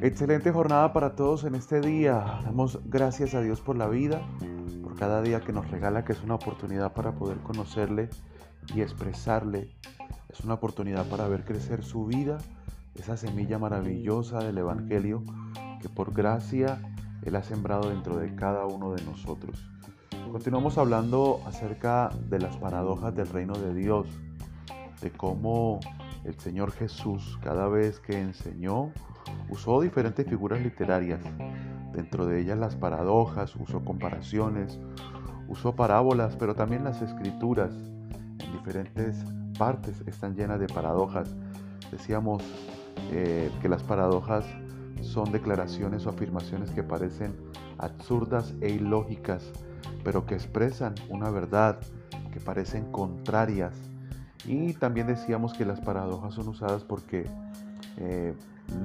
Excelente jornada para todos en este día. Damos gracias a Dios por la vida, por cada día que nos regala, que es una oportunidad para poder conocerle y expresarle. Es una oportunidad para ver crecer su vida, esa semilla maravillosa del Evangelio que por gracia Él ha sembrado dentro de cada uno de nosotros. Continuamos hablando acerca de las paradojas del reino de Dios, de cómo el Señor Jesús cada vez que enseñó usó diferentes figuras literarias, dentro de ellas las paradojas, usó comparaciones, usó parábolas, pero también las escrituras en diferentes partes están llenas de paradojas. Decíamos eh, que las paradojas son declaraciones o afirmaciones que parecen absurdas e ilógicas, pero que expresan una verdad, que parecen contrarias. Y también decíamos que las paradojas son usadas porque eh,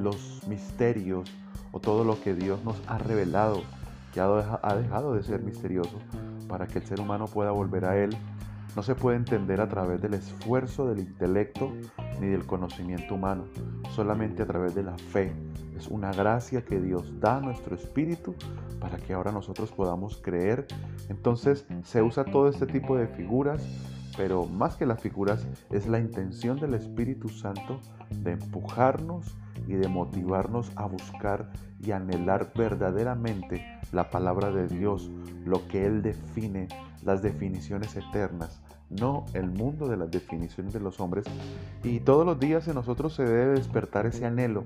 los misterios o todo lo que Dios nos ha revelado, que ha dejado de ser misterioso, para que el ser humano pueda volver a Él, no se puede entender a través del esfuerzo del intelecto ni del conocimiento humano, solamente a través de la fe. Es una gracia que Dios da a nuestro espíritu para que ahora nosotros podamos creer. Entonces se usa todo este tipo de figuras pero más que las figuras es la intención del Espíritu Santo de empujarnos y de motivarnos a buscar y anhelar verdaderamente la palabra de Dios, lo que Él define, las definiciones eternas, no el mundo de las definiciones de los hombres. Y todos los días en nosotros se debe despertar ese anhelo,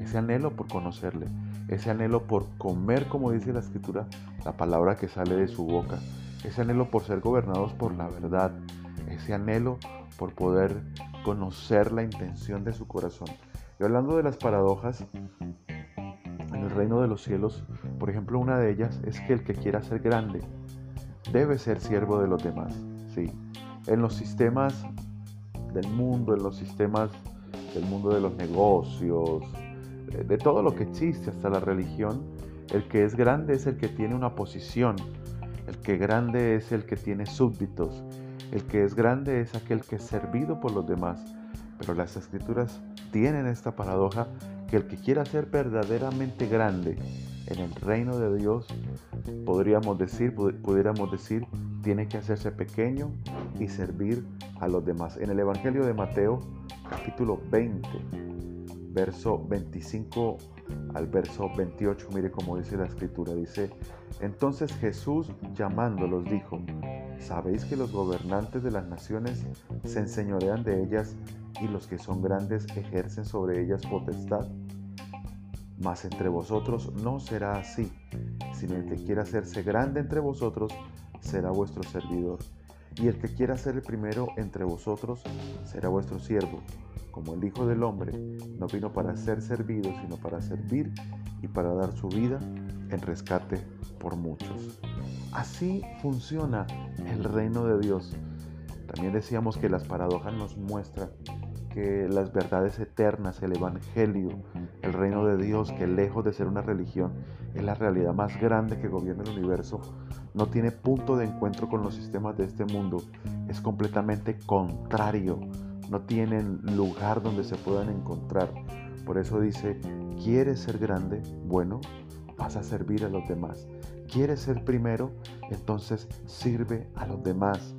ese anhelo por conocerle, ese anhelo por comer, como dice la escritura, la palabra que sale de su boca, ese anhelo por ser gobernados por la verdad, ese anhelo por poder conocer la intención de su corazón. Y hablando de las paradojas, en el reino de los cielos, por ejemplo, una de ellas es que el que quiera ser grande debe ser siervo de los demás. Sí, en los sistemas del mundo, en los sistemas del mundo de los negocios, de todo lo que existe, hasta la religión, el que es grande es el que tiene una posición, el que grande es el que tiene súbditos, el que es grande es aquel que es servido por los demás. Pero las escrituras tienen esta paradoja que el que quiera ser verdaderamente grande en el reino de Dios, podríamos decir, pudiéramos decir, tiene que hacerse pequeño y servir a los demás. En el Evangelio de Mateo, capítulo 20, verso 25 al verso 28, mire cómo dice la escritura, dice, entonces Jesús llamándolos dijo, ¿sabéis que los gobernantes de las naciones se enseñorean de ellas y los que son grandes ejercen sobre ellas potestad? Mas entre vosotros no será así, sino el que quiera hacerse grande entre vosotros será vuestro servidor, y el que quiera ser el primero entre vosotros será vuestro siervo como el Hijo del Hombre no vino para ser servido, sino para servir y para dar su vida en rescate por muchos. Así funciona el reino de Dios. También decíamos que las paradojas nos muestran que las verdades eternas, el Evangelio, el reino de Dios, que lejos de ser una religión, es la realidad más grande que gobierna el universo, no tiene punto de encuentro con los sistemas de este mundo, es completamente contrario no tienen lugar donde se puedan encontrar. Por eso dice, ¿quieres ser grande? Bueno, vas a servir a los demás. ¿Quieres ser primero? Entonces sirve a los demás.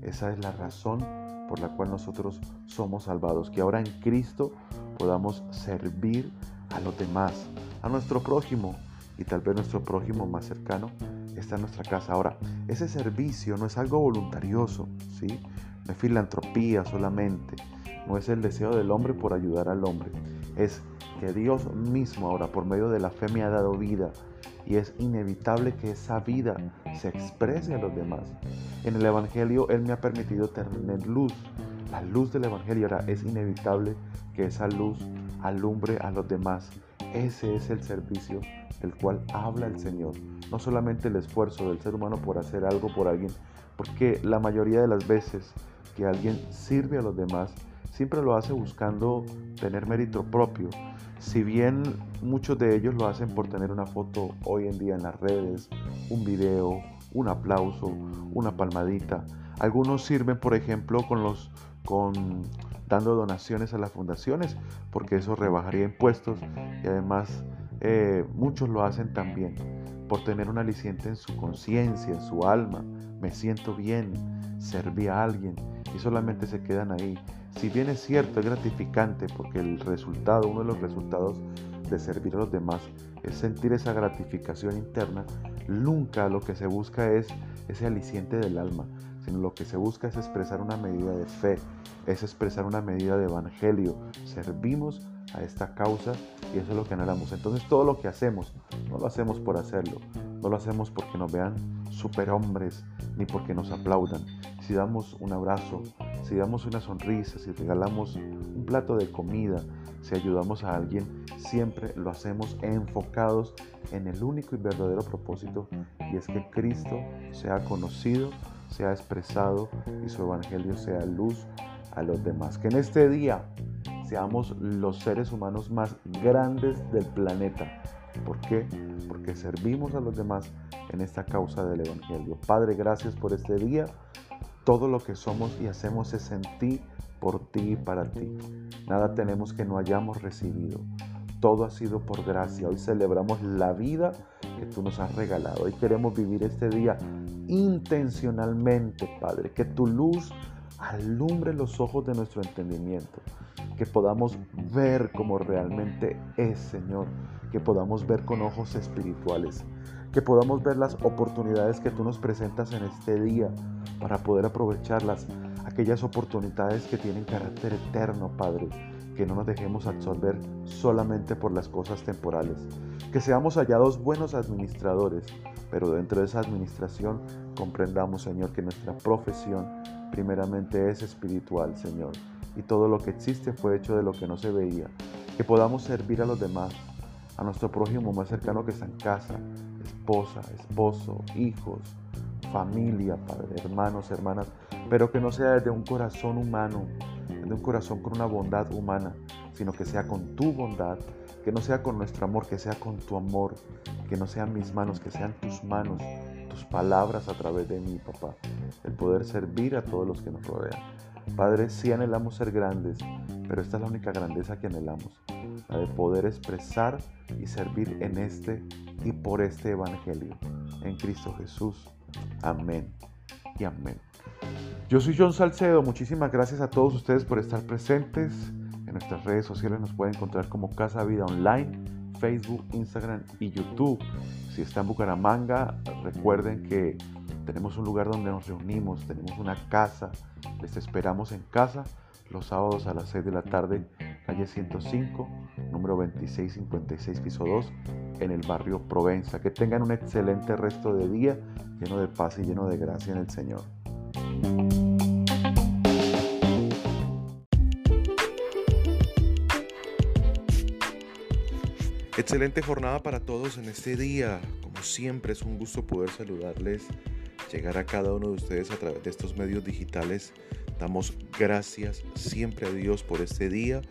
Esa es la razón por la cual nosotros somos salvados. Que ahora en Cristo podamos servir a los demás, a nuestro prójimo y tal vez nuestro prójimo más cercano está en nuestra casa. Ahora, ese servicio no es algo voluntarioso, ¿sí? No es filantropía solamente, no es el deseo del hombre por ayudar al hombre, es que Dios mismo ahora por medio de la fe me ha dado vida y es inevitable que esa vida se exprese a los demás. En el Evangelio Él me ha permitido tener luz, la luz del Evangelio ahora es inevitable que esa luz alumbre a los demás. Ese es el servicio del cual habla el Señor, no solamente el esfuerzo del ser humano por hacer algo por alguien, porque la mayoría de las veces que alguien sirve a los demás, siempre lo hace buscando tener mérito propio. Si bien muchos de ellos lo hacen por tener una foto hoy en día en las redes, un video, un aplauso, una palmadita, Algunos sirven, por ejemplo, con los con dando donaciones a las fundaciones, porque eso rebajaría impuestos y además eh, muchos lo hacen también por tener un aliciente en su conciencia, en su alma. Me siento bien, serví a alguien y solamente se quedan ahí. Si bien es cierto, es gratificante porque el resultado, uno de los resultados de servir a los demás es sentir esa gratificación interna, nunca lo que se busca es ese aliciente del alma, sino lo que se busca es expresar una medida de fe, es expresar una medida de evangelio. Servimos a esta causa y eso es lo que anhelamos. Entonces todo lo que hacemos, no lo hacemos por hacerlo, no lo hacemos porque nos vean superhombres ni porque nos aplaudan. Si damos un abrazo, si damos una sonrisa, si regalamos un plato de comida, si ayudamos a alguien, siempre lo hacemos enfocados en el único y verdadero propósito y es que Cristo sea conocido sea expresado y su evangelio sea luz a los demás. Que en este día seamos los seres humanos más grandes del planeta. ¿Por qué? Porque servimos a los demás en esta causa del Evangelio. Padre, gracias por este día. Todo lo que somos y hacemos es en ti, por ti y para ti. Nada tenemos que no hayamos recibido. Todo ha sido por gracia. Hoy celebramos la vida que tú nos has regalado. Hoy queremos vivir este día intencionalmente, Padre. Que tu luz alumbre los ojos de nuestro entendimiento. Que podamos ver como realmente es, Señor. Que podamos ver con ojos espirituales. Que podamos ver las oportunidades que tú nos presentas en este día para poder aprovecharlas. Aquellas oportunidades que tienen carácter eterno, Padre que no nos dejemos absorber solamente por las cosas temporales, que seamos hallados buenos administradores, pero dentro de esa administración comprendamos, Señor, que nuestra profesión primeramente es espiritual, Señor, y todo lo que existe fue hecho de lo que no se veía, que podamos servir a los demás, a nuestro prójimo más cercano que está en casa, esposa, esposo, hijos, familia, padre, hermanos, hermanas, pero que no sea desde un corazón humano, de un corazón con una bondad humana, sino que sea con tu bondad, que no sea con nuestro amor, que sea con tu amor, que no sean mis manos, que sean tus manos, tus palabras a través de mí, papá, el poder servir a todos los que nos rodean. Padre, sí anhelamos ser grandes, pero esta es la única grandeza que anhelamos, la de poder expresar y servir en este y por este Evangelio, en Cristo Jesús. Amén y amén. Yo soy John Salcedo, muchísimas gracias a todos ustedes por estar presentes. En nuestras redes sociales nos pueden encontrar como Casa Vida Online, Facebook, Instagram y YouTube. Si está en Bucaramanga, recuerden que tenemos un lugar donde nos reunimos, tenemos una casa, les esperamos en casa los sábados a las 6 de la tarde, calle 105, número 2656, piso 2, en el barrio Provenza. Que tengan un excelente resto de día, lleno de paz y lleno de gracia en el Señor. Excelente jornada para todos en este día. Como siempre es un gusto poder saludarles, llegar a cada uno de ustedes a través de estos medios digitales. Damos gracias siempre a Dios por este día,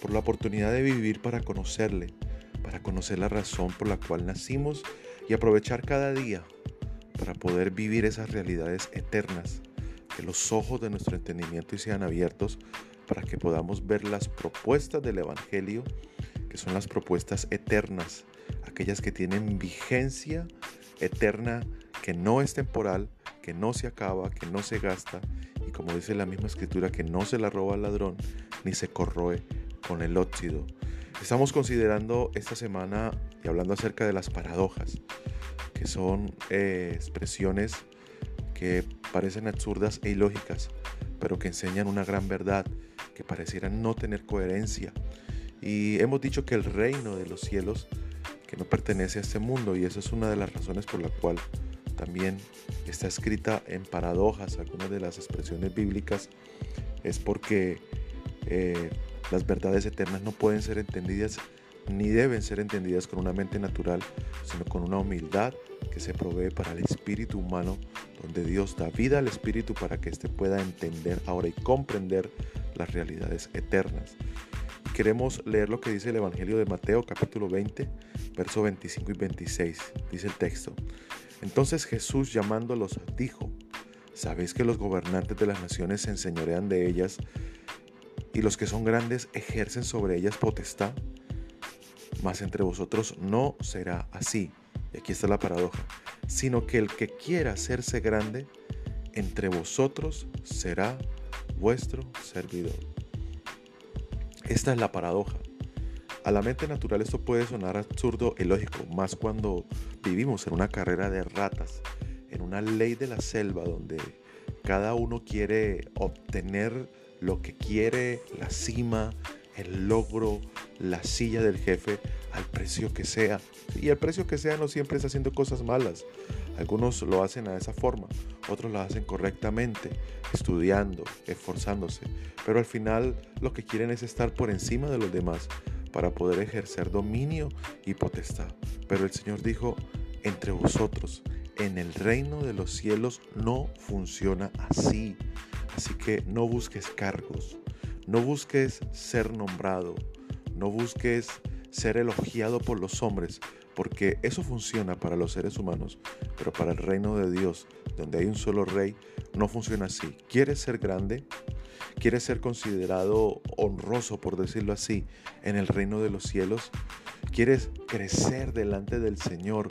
por la oportunidad de vivir para conocerle, para conocer la razón por la cual nacimos y aprovechar cada día para poder vivir esas realidades eternas que los ojos de nuestro entendimiento sean abiertos para que podamos ver las propuestas del Evangelio, que son las propuestas eternas, aquellas que tienen vigencia eterna, que no es temporal, que no se acaba, que no se gasta, y como dice la misma escritura, que no se la roba al ladrón, ni se corroe con el óxido. Estamos considerando esta semana y hablando acerca de las paradojas, que son eh, expresiones que parecen absurdas e ilógicas, pero que enseñan una gran verdad que parecieran no tener coherencia. Y hemos dicho que el reino de los cielos, que no pertenece a este mundo, y esa es una de las razones por la cual también está escrita en paradojas algunas de las expresiones bíblicas, es porque eh, las verdades eternas no pueden ser entendidas ni deben ser entendidas con una mente natural, sino con una humildad que se provee para el espíritu humano, donde Dios da vida al espíritu para que éste pueda entender ahora y comprender las realidades eternas. queremos leer lo que dice el Evangelio de Mateo capítulo 20, verso 25 y 26. Dice el texto. Entonces Jesús llamándolos dijo, ¿Sabéis que los gobernantes de las naciones se enseñorean de ellas y los que son grandes ejercen sobre ellas potestad? Mas entre vosotros no será así. Y aquí está la paradoja. Sino que el que quiera hacerse grande, entre vosotros será vuestro servidor. Esta es la paradoja. A la mente natural esto puede sonar absurdo y lógico, más cuando vivimos en una carrera de ratas en una ley de la selva donde cada uno quiere obtener lo que quiere, la cima, el logro, la silla del jefe, al precio que sea. Y el precio que sea no siempre es haciendo cosas malas. Algunos lo hacen a esa forma, otros lo hacen correctamente, estudiando, esforzándose. Pero al final lo que quieren es estar por encima de los demás para poder ejercer dominio y potestad. Pero el Señor dijo, entre vosotros, en el reino de los cielos no funciona así. Así que no busques cargos, no busques ser nombrado, no busques ser elogiado por los hombres, porque eso funciona para los seres humanos, pero para el reino de Dios, donde hay un solo rey, no funciona así. ¿Quieres ser grande? ¿Quieres ser considerado honroso, por decirlo así, en el reino de los cielos? ¿Quieres crecer delante del Señor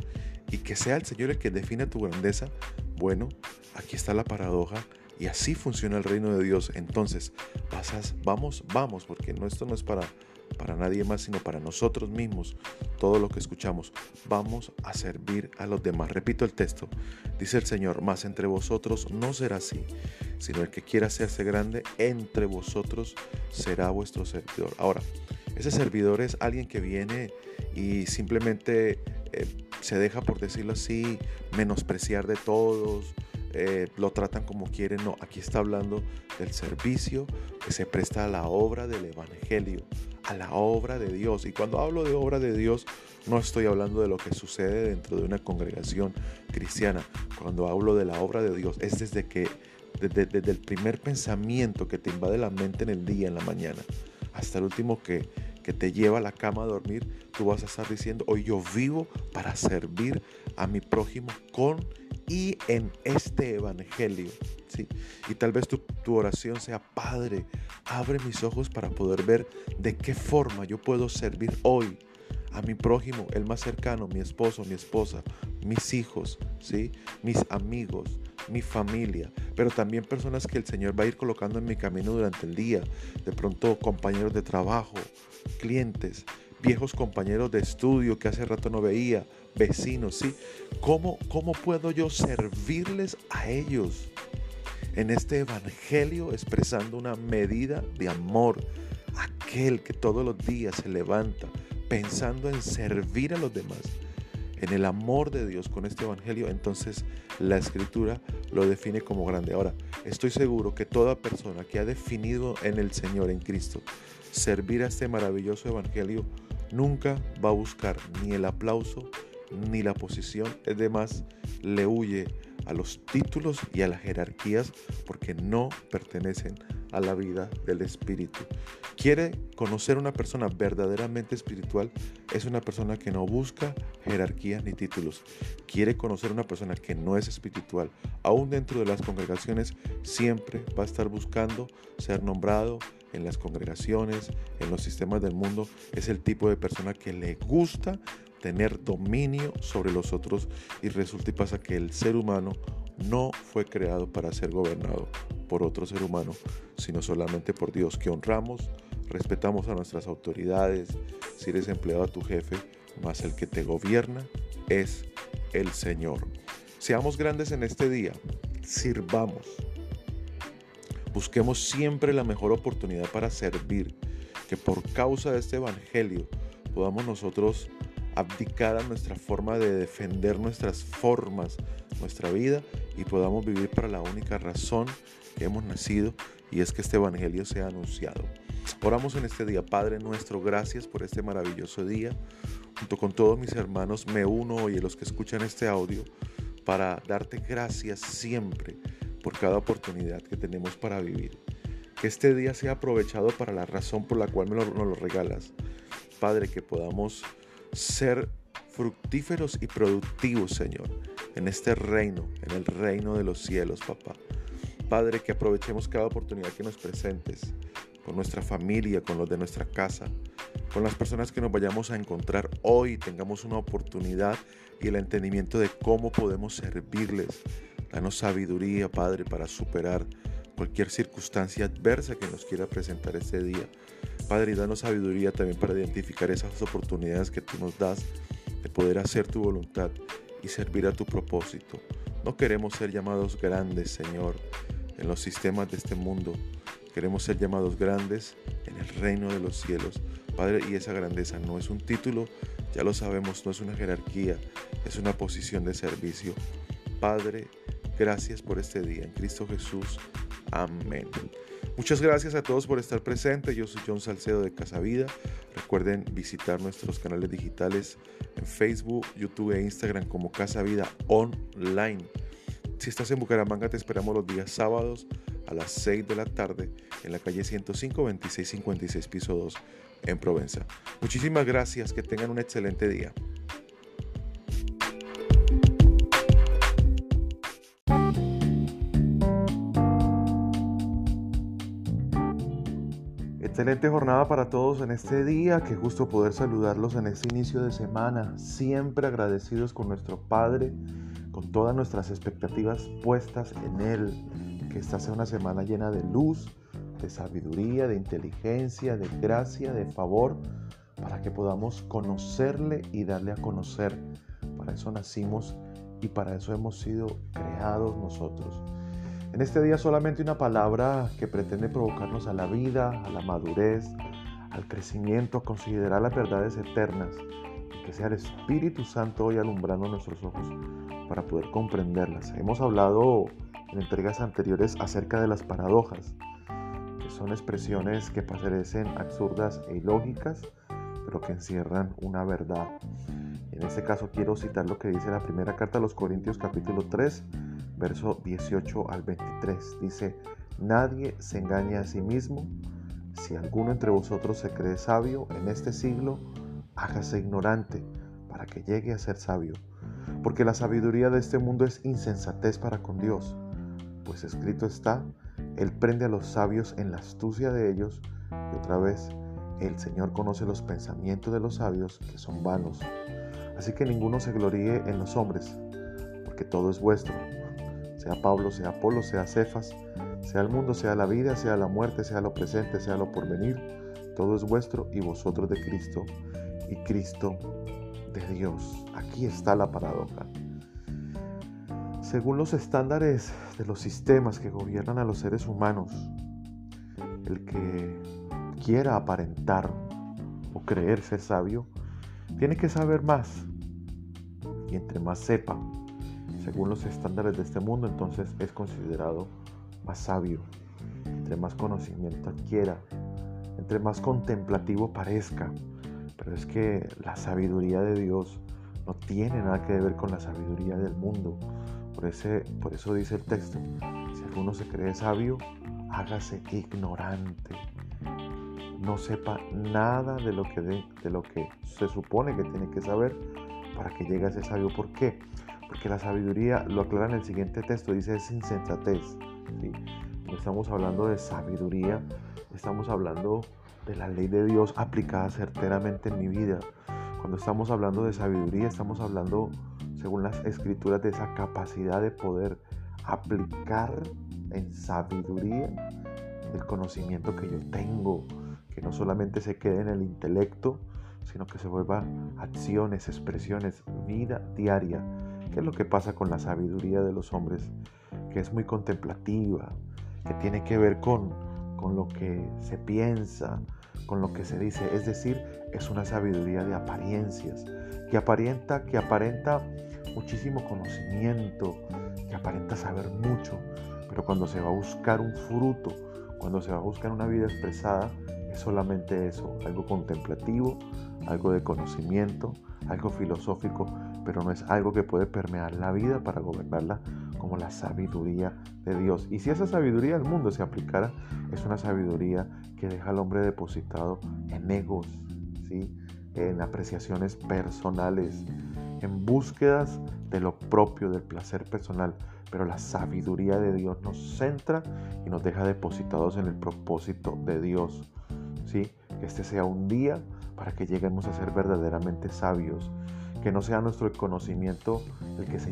y que sea el Señor el que define tu grandeza, bueno, aquí está la paradoja y así funciona el reino de Dios. Entonces, pasas, vamos, vamos, porque no, esto no es para, para nadie más, sino para nosotros mismos, todo lo que escuchamos. Vamos a servir a los demás. Repito el texto. Dice el Señor, más entre vosotros no será así, sino el que quiera hacerse grande, entre vosotros será vuestro servidor. Ahora, ese servidor es alguien que viene y simplemente eh, se deja, por decirlo así, menospreciar de todos, eh, lo tratan como quieren. No, aquí está hablando del servicio que se presta a la obra del Evangelio, a la obra de Dios. Y cuando hablo de obra de Dios, no estoy hablando de lo que sucede dentro de una congregación cristiana. Cuando hablo de la obra de Dios, es desde que, desde, desde el primer pensamiento que te invade la mente en el día, en la mañana, hasta el último que, que te lleva a la cama a dormir, tú vas a estar diciendo, hoy yo vivo para servir a mi prójimo con y en este evangelio. ¿sí? Y tal vez tu, tu oración sea, Padre, abre mis ojos para poder ver de qué forma yo puedo servir hoy a mi prójimo, el más cercano, mi esposo, mi esposa, mis hijos, ¿sí? mis amigos, mi familia, pero también personas que el Señor va a ir colocando en mi camino durante el día, de pronto compañeros de trabajo, clientes, viejos compañeros de estudio que hace rato no veía, vecinos, ¿sí? ¿Cómo, cómo puedo yo servirles a ellos en este evangelio expresando una medida de amor? Aquel que todos los días se levanta pensando en servir a los demás en el amor de Dios con este Evangelio, entonces la escritura lo define como grande. Ahora, estoy seguro que toda persona que ha definido en el Señor, en Cristo, servir a este maravilloso Evangelio, nunca va a buscar ni el aplauso ni la posición. Es demás, le huye a los títulos y a las jerarquías porque no pertenecen a la vida del Espíritu. Quiere conocer una persona verdaderamente espiritual, es una persona que no busca jerarquías ni títulos. Quiere conocer una persona que no es espiritual, aún dentro de las congregaciones, siempre va a estar buscando ser nombrado en las congregaciones, en los sistemas del mundo. Es el tipo de persona que le gusta tener dominio sobre los otros y resulta y pasa que el ser humano no fue creado para ser gobernado por otro ser humano, sino solamente por Dios, que honramos, respetamos a nuestras autoridades, si eres empleado a tu jefe, más el que te gobierna es el Señor. Seamos grandes en este día, sirvamos, busquemos siempre la mejor oportunidad para servir, que por causa de este Evangelio podamos nosotros abdicar a nuestra forma de defender nuestras formas, nuestra vida y podamos vivir para la única razón que hemos nacido y es que este Evangelio sea anunciado. Oramos en este día, Padre nuestro, gracias por este maravilloso día. Junto con todos mis hermanos me uno hoy a los que escuchan este audio para darte gracias siempre por cada oportunidad que tenemos para vivir. Que este día sea aprovechado para la razón por la cual nos lo regalas. Padre, que podamos ser fructíferos y productivos, Señor, en este reino, en el reino de los cielos, papá. Padre, que aprovechemos cada oportunidad que nos presentes con nuestra familia, con los de nuestra casa, con las personas que nos vayamos a encontrar hoy, tengamos una oportunidad y el entendimiento de cómo podemos servirles. Danos sabiduría, Padre, para superar cualquier circunstancia adversa que nos quiera presentar este día. Padre, danos sabiduría también para identificar esas oportunidades que tú nos das de poder hacer tu voluntad y servir a tu propósito. No queremos ser llamados grandes, Señor, en los sistemas de este mundo. Queremos ser llamados grandes en el reino de los cielos. Padre, y esa grandeza no es un título, ya lo sabemos, no es una jerarquía, es una posición de servicio. Padre, gracias por este día en Cristo Jesús. Amén. Muchas gracias a todos por estar presentes. Yo soy John Salcedo de Casa Vida. Recuerden visitar nuestros canales digitales en Facebook, YouTube e Instagram como Casa Vida Online. Si estás en Bucaramanga, te esperamos los días sábados a las 6 de la tarde en la calle 105 2656 piso 2 en Provenza. Muchísimas gracias, que tengan un excelente día. Excelente jornada para todos en este día, qué gusto poder saludarlos en este inicio de semana, siempre agradecidos con nuestro Padre, con todas nuestras expectativas puestas en Él, que esta sea una semana llena de luz, de sabiduría, de inteligencia, de gracia, de favor, para que podamos conocerle y darle a conocer. Para eso nacimos y para eso hemos sido creados nosotros. En este día solamente una palabra que pretende provocarnos a la vida, a la madurez, al crecimiento, a considerar las verdades eternas que sea el Espíritu Santo hoy alumbrando nuestros ojos para poder comprenderlas. Hemos hablado en entregas anteriores acerca de las paradojas, que son expresiones que parecen absurdas e ilógicas, pero que encierran una verdad. En este caso quiero citar lo que dice la primera carta a los Corintios capítulo 3, verso 18 al 23. Dice, nadie se engaña a sí mismo. Si alguno entre vosotros se cree sabio en este siglo, hágase ignorante para que llegue a ser sabio. Porque la sabiduría de este mundo es insensatez para con Dios. Pues escrito está, Él prende a los sabios en la astucia de ellos. Y otra vez, el Señor conoce los pensamientos de los sabios que son vanos. Así que ninguno se gloríe en los hombres, porque todo es vuestro sea Pablo, sea Apolo, sea Cefas, sea el mundo, sea la vida, sea la muerte, sea lo presente, sea lo porvenir, todo es vuestro y vosotros de Cristo y Cristo de Dios. Aquí está la paradoja. Según los estándares de los sistemas que gobiernan a los seres humanos, el que quiera aparentar o creer ser sabio, tiene que saber más. Y entre más sepa, según los estándares de este mundo, entonces es considerado más sabio. Entre más conocimiento adquiera, entre más contemplativo parezca. Pero es que la sabiduría de Dios no tiene nada que ver con la sabiduría del mundo. Por, ese, por eso dice el texto, si alguno se cree sabio, hágase ignorante. No sepa nada de lo que, de, de lo que se supone que tiene que saber para que llegue a ser sabio. ¿Por qué? Porque la sabiduría, lo aclara en el siguiente texto, dice es insensatez. estamos hablando de sabiduría, estamos hablando de la ley de Dios aplicada certeramente en mi vida. Cuando estamos hablando de sabiduría, estamos hablando, según las escrituras, de esa capacidad de poder aplicar en sabiduría el conocimiento que yo tengo, que no solamente se quede en el intelecto, sino que se vuelva acciones, expresiones, vida diaria ¿Qué es lo que pasa con la sabiduría de los hombres? Que es muy contemplativa, que tiene que ver con, con lo que se piensa, con lo que se dice. Es decir, es una sabiduría de apariencias, que aparenta, que aparenta muchísimo conocimiento, que aparenta saber mucho, pero cuando se va a buscar un fruto, cuando se va a buscar una vida expresada, es solamente eso, algo contemplativo, algo de conocimiento, algo filosófico, pero no es algo que puede permear la vida para gobernarla como la sabiduría de Dios. Y si esa sabiduría del mundo se aplicara, es una sabiduría que deja al hombre depositado en egos, ¿sí? en apreciaciones personales, en búsquedas de lo propio, del placer personal, pero la sabiduría de Dios nos centra y nos deja depositados en el propósito de Dios. ¿sí? Que este sea un día para que lleguemos a ser verdaderamente sabios, que no sea nuestro conocimiento el que se,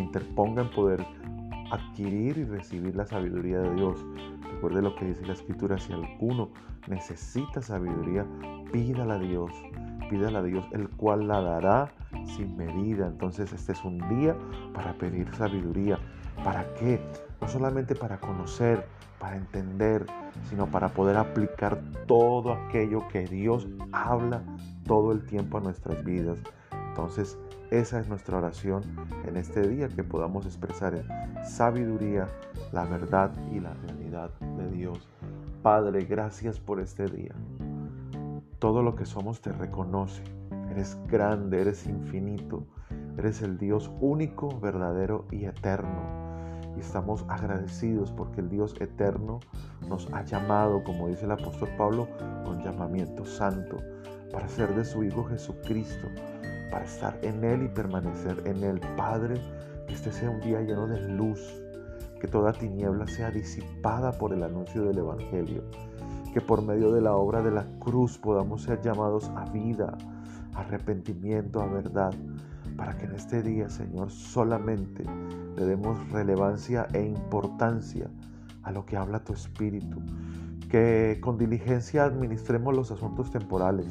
interponga en poder adquirir y recibir la sabiduría de Dios. Recuerde lo que dice la escritura, si alguno necesita sabiduría, pídala a Dios, pídala a Dios, el cual la dará sin medida. Entonces este es un día para pedir sabiduría. ¿Para qué? No solamente para conocer, para entender, sino para poder aplicar todo aquello que Dios habla todo el tiempo a nuestras vidas. Entonces, esa es nuestra oración en este día, que podamos expresar en sabiduría la verdad y la realidad de Dios. Padre, gracias por este día. Todo lo que somos te reconoce. Eres grande, eres infinito. Eres el Dios único, verdadero y eterno. Y estamos agradecidos porque el Dios eterno nos ha llamado, como dice el apóstol Pablo, con llamamiento santo, para ser de su Hijo Jesucristo para estar en Él y permanecer en Él. Padre, que este sea un día lleno de luz, que toda tiniebla sea disipada por el anuncio del Evangelio, que por medio de la obra de la cruz podamos ser llamados a vida, arrepentimiento, a verdad, para que en este día, Señor, solamente le demos relevancia e importancia a lo que habla tu Espíritu, que con diligencia administremos los asuntos temporales,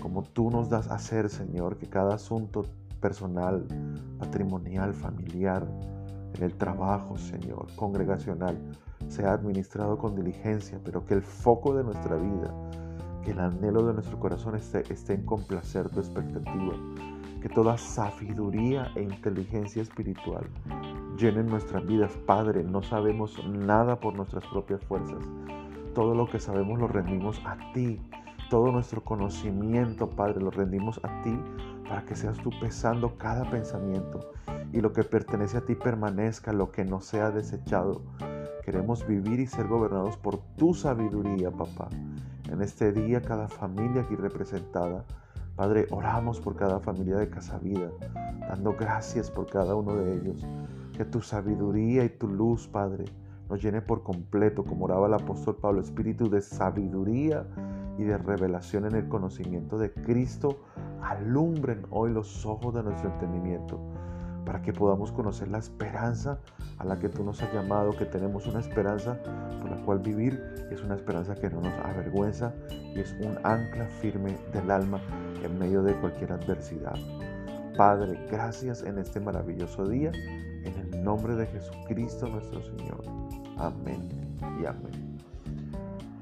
como tú nos das a hacer, Señor, que cada asunto personal, patrimonial, familiar, en el trabajo, Señor, congregacional, sea administrado con diligencia, pero que el foco de nuestra vida, que el anhelo de nuestro corazón esté, esté en complacer tu expectativa, que toda sabiduría e inteligencia espiritual llenen nuestras vidas. Padre, no sabemos nada por nuestras propias fuerzas. Todo lo que sabemos lo rendimos a ti todo nuestro conocimiento, Padre, lo rendimos a ti para que seas tú pesando cada pensamiento y lo que pertenece a ti permanezca, lo que no sea desechado. Queremos vivir y ser gobernados por tu sabiduría, papá. En este día, cada familia aquí representada, Padre, oramos por cada familia de Casa Vida, dando gracias por cada uno de ellos. Que tu sabiduría y tu luz, Padre, nos llene por completo, como oraba el apóstol Pablo, espíritu de sabiduría y de revelación en el conocimiento de Cristo alumbren hoy los ojos de nuestro entendimiento para que podamos conocer la esperanza a la que tú nos has llamado, que tenemos una esperanza por la cual vivir, es una esperanza que no nos avergüenza y es un ancla firme del alma en medio de cualquier adversidad. Padre, gracias en este maravilloso día, en el nombre de Jesucristo nuestro Señor. Amén y amén.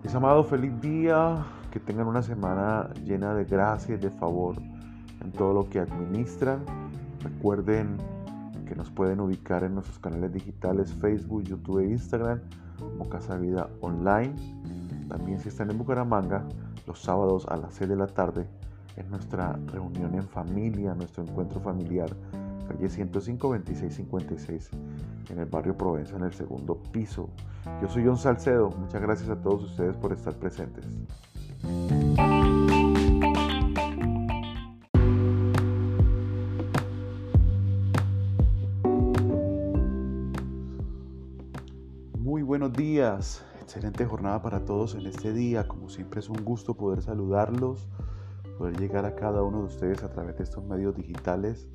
Mis amados, feliz día, que tengan una semana llena de gracia y de favor en todo lo que administran. Recuerden que nos pueden ubicar en nuestros canales digitales Facebook, YouTube e Instagram como Casa Vida Online. También si están en Bucaramanga, los sábados a las 6 de la tarde es nuestra reunión en familia, nuestro encuentro familiar, calle 105 2656 en el barrio Provenza, en el segundo piso. Yo soy John Salcedo, muchas gracias a todos ustedes por estar presentes. Días, excelente jornada para todos en este día. Como siempre es un gusto poder saludarlos, poder llegar a cada uno de ustedes a través de estos medios digitales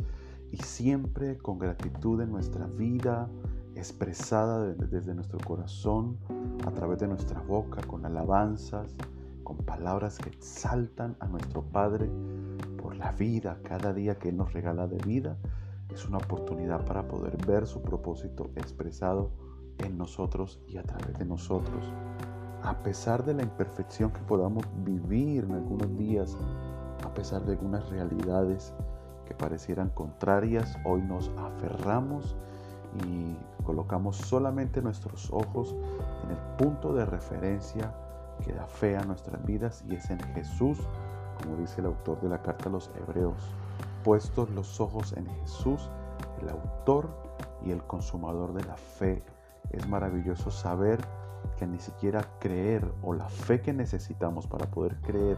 y siempre con gratitud en nuestra vida, expresada desde nuestro corazón, a través de nuestra boca, con alabanzas, con palabras que exaltan a nuestro Padre por la vida, cada día que Él nos regala de vida, es una oportunidad para poder ver su propósito expresado en nosotros y a través de nosotros. A pesar de la imperfección que podamos vivir en algunos días, a pesar de algunas realidades que parecieran contrarias, hoy nos aferramos y colocamos solamente nuestros ojos en el punto de referencia que da fe a nuestras vidas y es en Jesús, como dice el autor de la carta a los Hebreos, puestos los ojos en Jesús, el autor y el consumador de la fe. Es maravilloso saber que ni siquiera creer o la fe que necesitamos para poder creer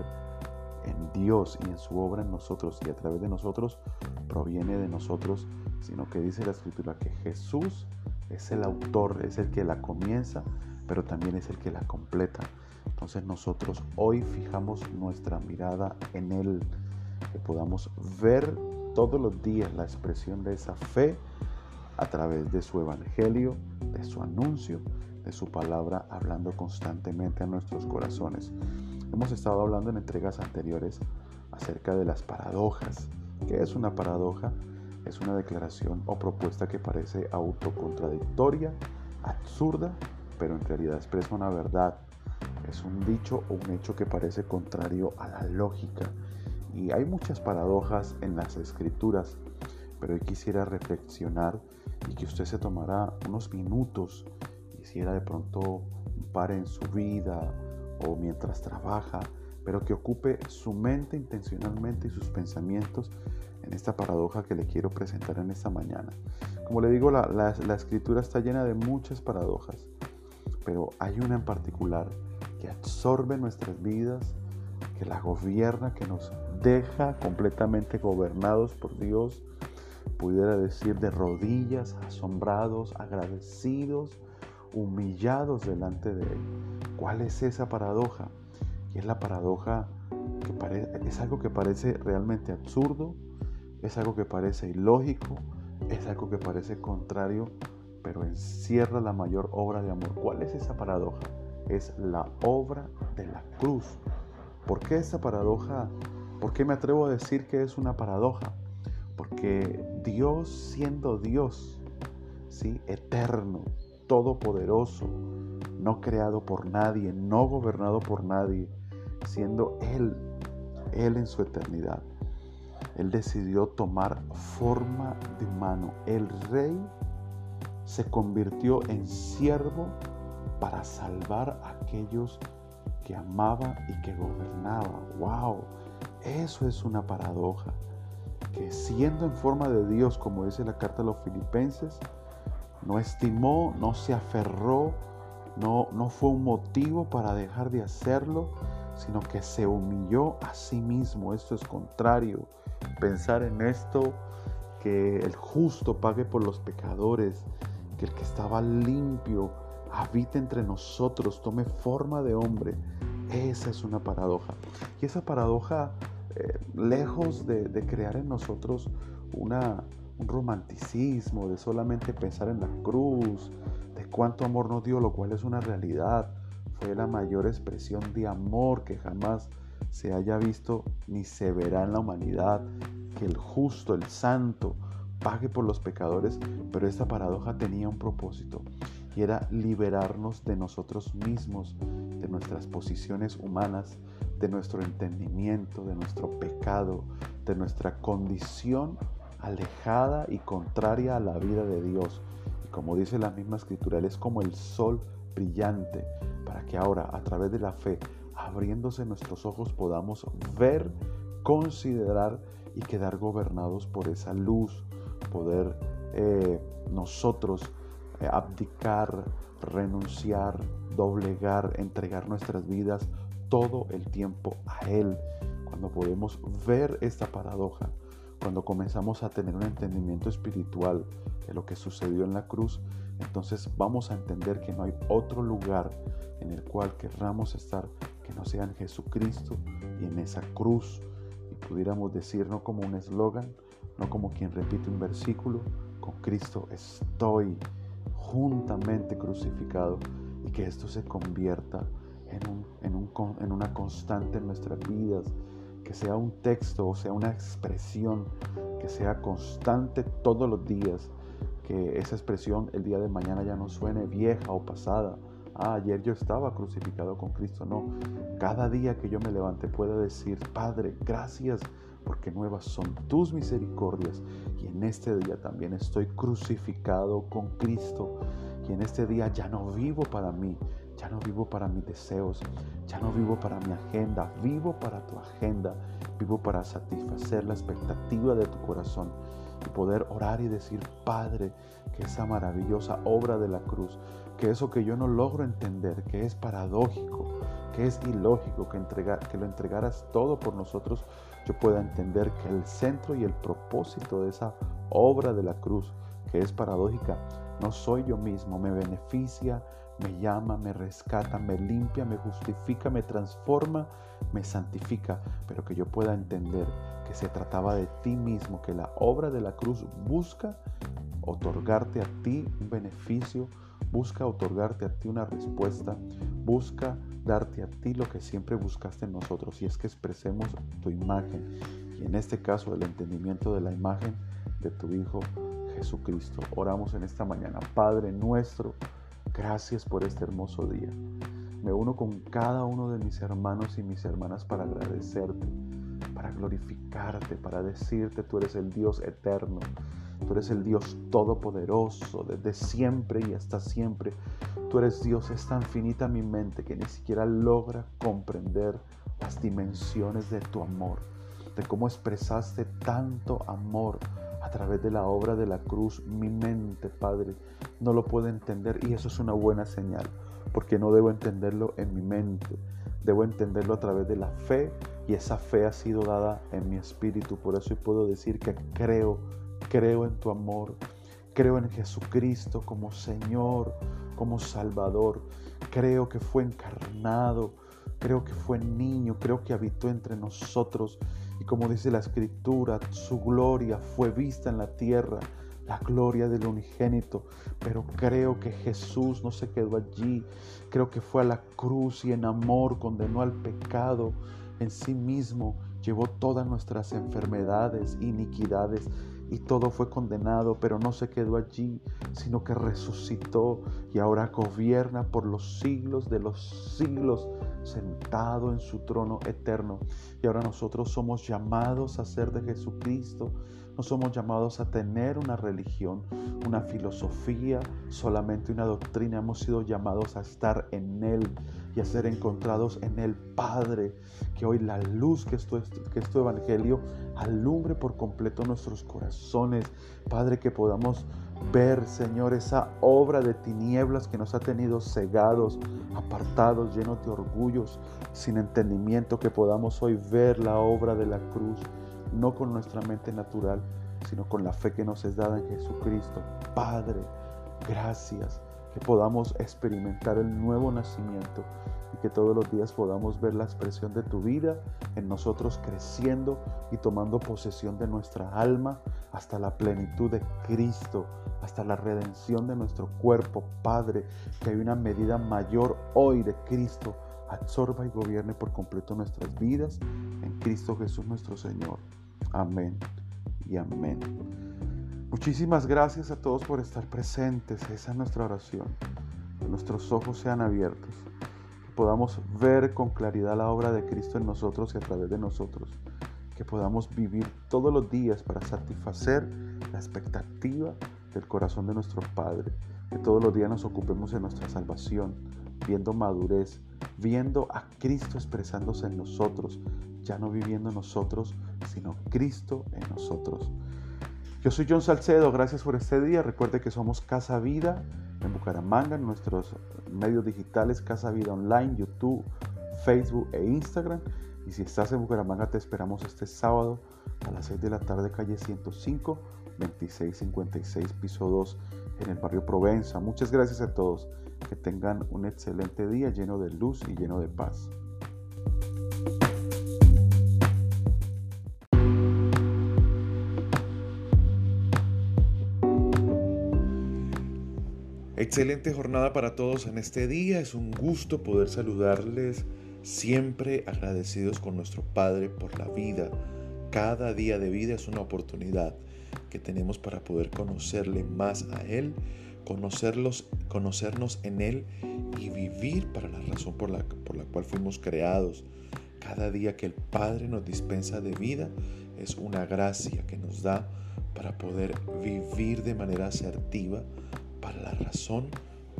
en Dios y en su obra en nosotros y a través de nosotros proviene de nosotros, sino que dice la escritura que Jesús es el autor, es el que la comienza, pero también es el que la completa. Entonces nosotros hoy fijamos nuestra mirada en Él, que podamos ver todos los días la expresión de esa fe a través de su evangelio, de su anuncio, de su palabra, hablando constantemente a nuestros corazones. Hemos estado hablando en entregas anteriores acerca de las paradojas. ¿Qué es una paradoja? Es una declaración o propuesta que parece autocontradictoria, absurda, pero en realidad expresa una verdad. Es un dicho o un hecho que parece contrario a la lógica. Y hay muchas paradojas en las escrituras, pero hoy quisiera reflexionar y que usted se tomara unos minutos, hiciera de pronto un par en su vida o mientras trabaja, pero que ocupe su mente intencionalmente y sus pensamientos en esta paradoja que le quiero presentar en esta mañana. Como le digo, la, la escritura está llena de muchas paradojas, pero hay una en particular que absorbe nuestras vidas, que la gobierna, que nos deja completamente gobernados por Dios, pudiera decir de rodillas, asombrados, agradecidos, humillados delante de Él. ¿Cuál es esa paradoja? Y es la paradoja que es algo que parece realmente absurdo, es algo que parece ilógico, es algo que parece contrario, pero encierra la mayor obra de amor. ¿Cuál es esa paradoja? Es la obra de la cruz. ¿Por qué esa paradoja? ¿Por qué me atrevo a decir que es una paradoja? Porque Dios siendo Dios, ¿sí? eterno, todopoderoso, no creado por nadie, no gobernado por nadie, siendo Él, Él en su eternidad. Él decidió tomar forma de humano. El rey se convirtió en siervo para salvar a aquellos que amaba y que gobernaba. ¡Wow! Eso es una paradoja. Que siendo en forma de Dios, como dice la carta a los filipenses, no estimó, no se aferró, no, no fue un motivo para dejar de hacerlo, sino que se humilló a sí mismo. Esto es contrario. Pensar en esto, que el justo pague por los pecadores, que el que estaba limpio habite entre nosotros, tome forma de hombre. Esa es una paradoja. Y esa paradoja, eh, lejos de, de crear en nosotros una, un romanticismo de solamente pensar en la cruz, de cuánto amor nos dio, lo cual es una realidad. Fue la mayor expresión de amor que jamás se haya visto ni se verá en la humanidad. Que el justo, el santo, pague por los pecadores, pero esta paradoja tenía un propósito y era liberarnos de nosotros mismos, de nuestras posiciones humanas, de nuestro entendimiento, de nuestro pecado, de nuestra condición alejada y contraria a la vida de Dios. Y como dice la misma escritura, Él es como el sol brillante para que ahora a través de la fe, abriéndose nuestros ojos, podamos ver, considerar y quedar gobernados por esa luz, poder eh, nosotros abdicar, renunciar, doblegar, entregar nuestras vidas todo el tiempo a Él. Cuando podemos ver esta paradoja, cuando comenzamos a tener un entendimiento espiritual de lo que sucedió en la cruz, entonces vamos a entender que no hay otro lugar en el cual querramos estar que no sea en Jesucristo y en esa cruz. Y pudiéramos decir no como un eslogan, no como quien repite un versículo, con Cristo estoy juntamente crucificado y que esto se convierta en, en una constante en nuestras vidas, que sea un texto o sea una expresión que sea constante todos los días, que esa expresión el día de mañana ya no suene vieja o pasada. Ah, ayer yo estaba crucificado con Cristo. No, cada día que yo me levante pueda decir, Padre, gracias porque nuevas son tus misericordias. Y en este día también estoy crucificado con Cristo. Y en este día ya no vivo para mí, ya no vivo para mis deseos, ya no vivo para mi agenda, vivo para tu agenda, vivo para satisfacer la expectativa de tu corazón y poder orar y decir, Padre, que esa maravillosa obra de la cruz que eso que yo no logro entender, que es paradójico, que es ilógico, que, entregar, que lo entregaras todo por nosotros, yo pueda entender que el centro y el propósito de esa obra de la cruz, que es paradójica, no soy yo mismo, me beneficia, me llama, me rescata, me limpia, me justifica, me transforma, me santifica, pero que yo pueda entender que se trataba de ti mismo, que la obra de la cruz busca otorgarte a ti un beneficio, busca otorgarte a ti una respuesta, busca darte a ti lo que siempre buscaste en nosotros y es que expresemos tu imagen y en este caso el entendimiento de la imagen de tu Hijo Jesucristo. Oramos en esta mañana. Padre nuestro, gracias por este hermoso día. Me uno con cada uno de mis hermanos y mis hermanas para agradecerte, para glorificarte, para decirte tú eres el Dios eterno, tú eres el Dios todopoderoso desde siempre y hasta siempre. Tú eres Dios, es tan finita mi mente que ni siquiera logra comprender las dimensiones de tu amor, de cómo expresaste tanto amor a través de la obra de la cruz, mi mente, Padre, no lo puede entender y eso es una buena señal, porque no debo entenderlo en mi mente, debo entenderlo a través de la fe y esa fe ha sido dada en mi espíritu, por eso puedo decir que creo, creo en tu amor, creo en Jesucristo como Señor, como Salvador, creo que fue encarnado, creo que fue niño, creo que habitó entre nosotros y como dice la escritura, su gloria fue vista en la tierra, la gloria del unigénito. Pero creo que Jesús no se quedó allí. Creo que fue a la cruz y en amor condenó al pecado en sí mismo. Llevó todas nuestras enfermedades, iniquidades y todo fue condenado, pero no se quedó allí, sino que resucitó y ahora gobierna por los siglos de los siglos sentado en su trono eterno. Y ahora nosotros somos llamados a ser de Jesucristo. No somos llamados a tener una religión, una filosofía, solamente una doctrina. Hemos sido llamados a estar en Él y a ser encontrados en el Padre. Que hoy la luz que es tu, que Evangelio alumbre por completo nuestros corazones. Padre, que podamos ver, Señor, esa obra de tinieblas que nos ha tenido cegados, apartados, llenos de orgullos, sin entendimiento, que podamos hoy ver la obra de la cruz, no con nuestra mente natural, sino con la fe que nos es dada en Jesucristo. Padre, gracias que podamos experimentar el nuevo nacimiento y que todos los días podamos ver la expresión de tu vida en nosotros creciendo y tomando posesión de nuestra alma hasta la plenitud de Cristo, hasta la redención de nuestro cuerpo, Padre, que hay una medida mayor hoy de Cristo, absorba y gobierne por completo nuestras vidas en Cristo Jesús nuestro Señor. Amén y amén. Muchísimas gracias a todos por estar presentes. Esa es nuestra oración. Que nuestros ojos sean abiertos. Que podamos ver con claridad la obra de Cristo en nosotros y a través de nosotros. Que podamos vivir todos los días para satisfacer la expectativa del corazón de nuestro Padre. Que todos los días nos ocupemos de nuestra salvación, viendo madurez, viendo a Cristo expresándose en nosotros, ya no viviendo nosotros, sino Cristo en nosotros. Yo soy John Salcedo, gracias por este día. Recuerde que somos Casa Vida en Bucaramanga, en nuestros medios digitales, Casa Vida Online, YouTube, Facebook e Instagram. Y si estás en Bucaramanga, te esperamos este sábado a las 6 de la tarde, calle 105, 2656, piso 2, en el barrio Provenza. Muchas gracias a todos. Que tengan un excelente día lleno de luz y lleno de paz. Excelente jornada para todos en este día. Es un gusto poder saludarles, siempre agradecidos con nuestro Padre por la vida. Cada día de vida es una oportunidad que tenemos para poder conocerle más a Él, conocerlos, conocernos en Él y vivir para la razón por la, por la cual fuimos creados. Cada día que el Padre nos dispensa de vida es una gracia que nos da para poder vivir de manera asertiva para la razón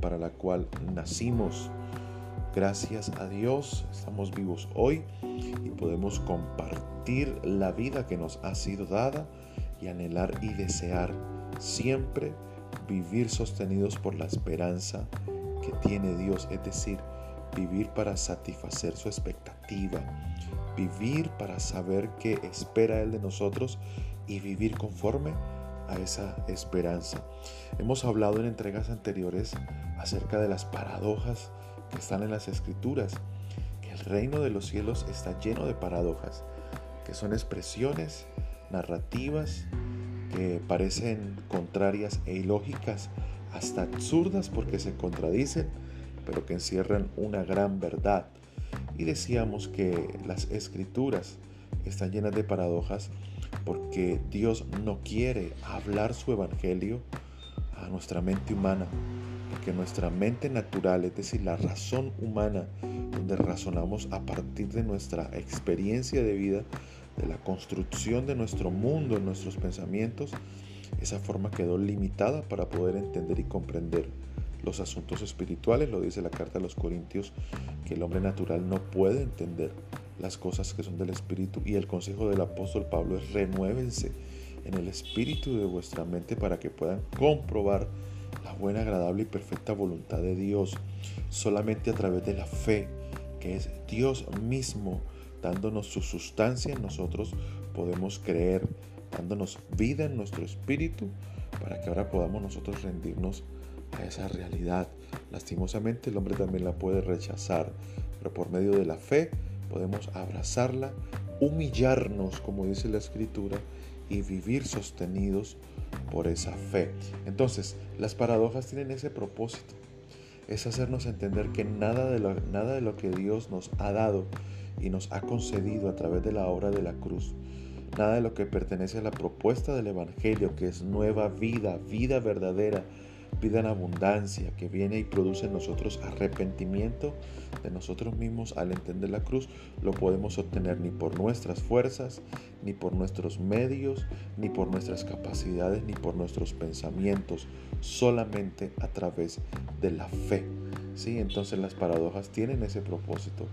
para la cual nacimos. Gracias a Dios estamos vivos hoy y podemos compartir la vida que nos ha sido dada y anhelar y desear siempre vivir sostenidos por la esperanza que tiene Dios, es decir, vivir para satisfacer su expectativa, vivir para saber qué espera Él de nosotros y vivir conforme a esa esperanza. Hemos hablado en entregas anteriores acerca de las paradojas que están en las escrituras, que el reino de los cielos está lleno de paradojas, que son expresiones narrativas que parecen contrarias e ilógicas, hasta absurdas porque se contradicen, pero que encierran una gran verdad. Y decíamos que las escrituras están llenas de paradojas porque Dios no quiere hablar su evangelio a nuestra mente humana, porque nuestra mente natural, es decir, la razón humana, donde razonamos a partir de nuestra experiencia de vida, de la construcción de nuestro mundo, en nuestros pensamientos, esa forma quedó limitada para poder entender y comprender los asuntos espirituales, lo dice la carta a los Corintios, que el hombre natural no puede entender las cosas que son del Espíritu. Y el consejo del apóstol Pablo es renuévense en el espíritu de vuestra mente para que puedan comprobar la buena, agradable y perfecta voluntad de Dios. Solamente a través de la fe, que es Dios mismo dándonos su sustancia en nosotros, podemos creer, dándonos vida en nuestro espíritu, para que ahora podamos nosotros rendirnos a esa realidad. Lastimosamente el hombre también la puede rechazar, pero por medio de la fe podemos abrazarla, humillarnos, como dice la escritura, y vivir sostenidos por esa fe. Entonces, las paradojas tienen ese propósito, es hacernos entender que nada de nada de lo que Dios nos ha dado y nos ha concedido a través de la obra de la cruz, nada de lo que pertenece a la propuesta del Evangelio, que es nueva vida, vida verdadera, vida en abundancia, que viene y produce en nosotros arrepentimiento de nosotros mismos al entender la cruz, lo podemos obtener ni por nuestras fuerzas, ni por nuestros medios, ni por nuestras capacidades, ni por nuestros pensamientos, solamente a través de la fe. ¿Sí? Entonces las paradojas tienen ese propósito,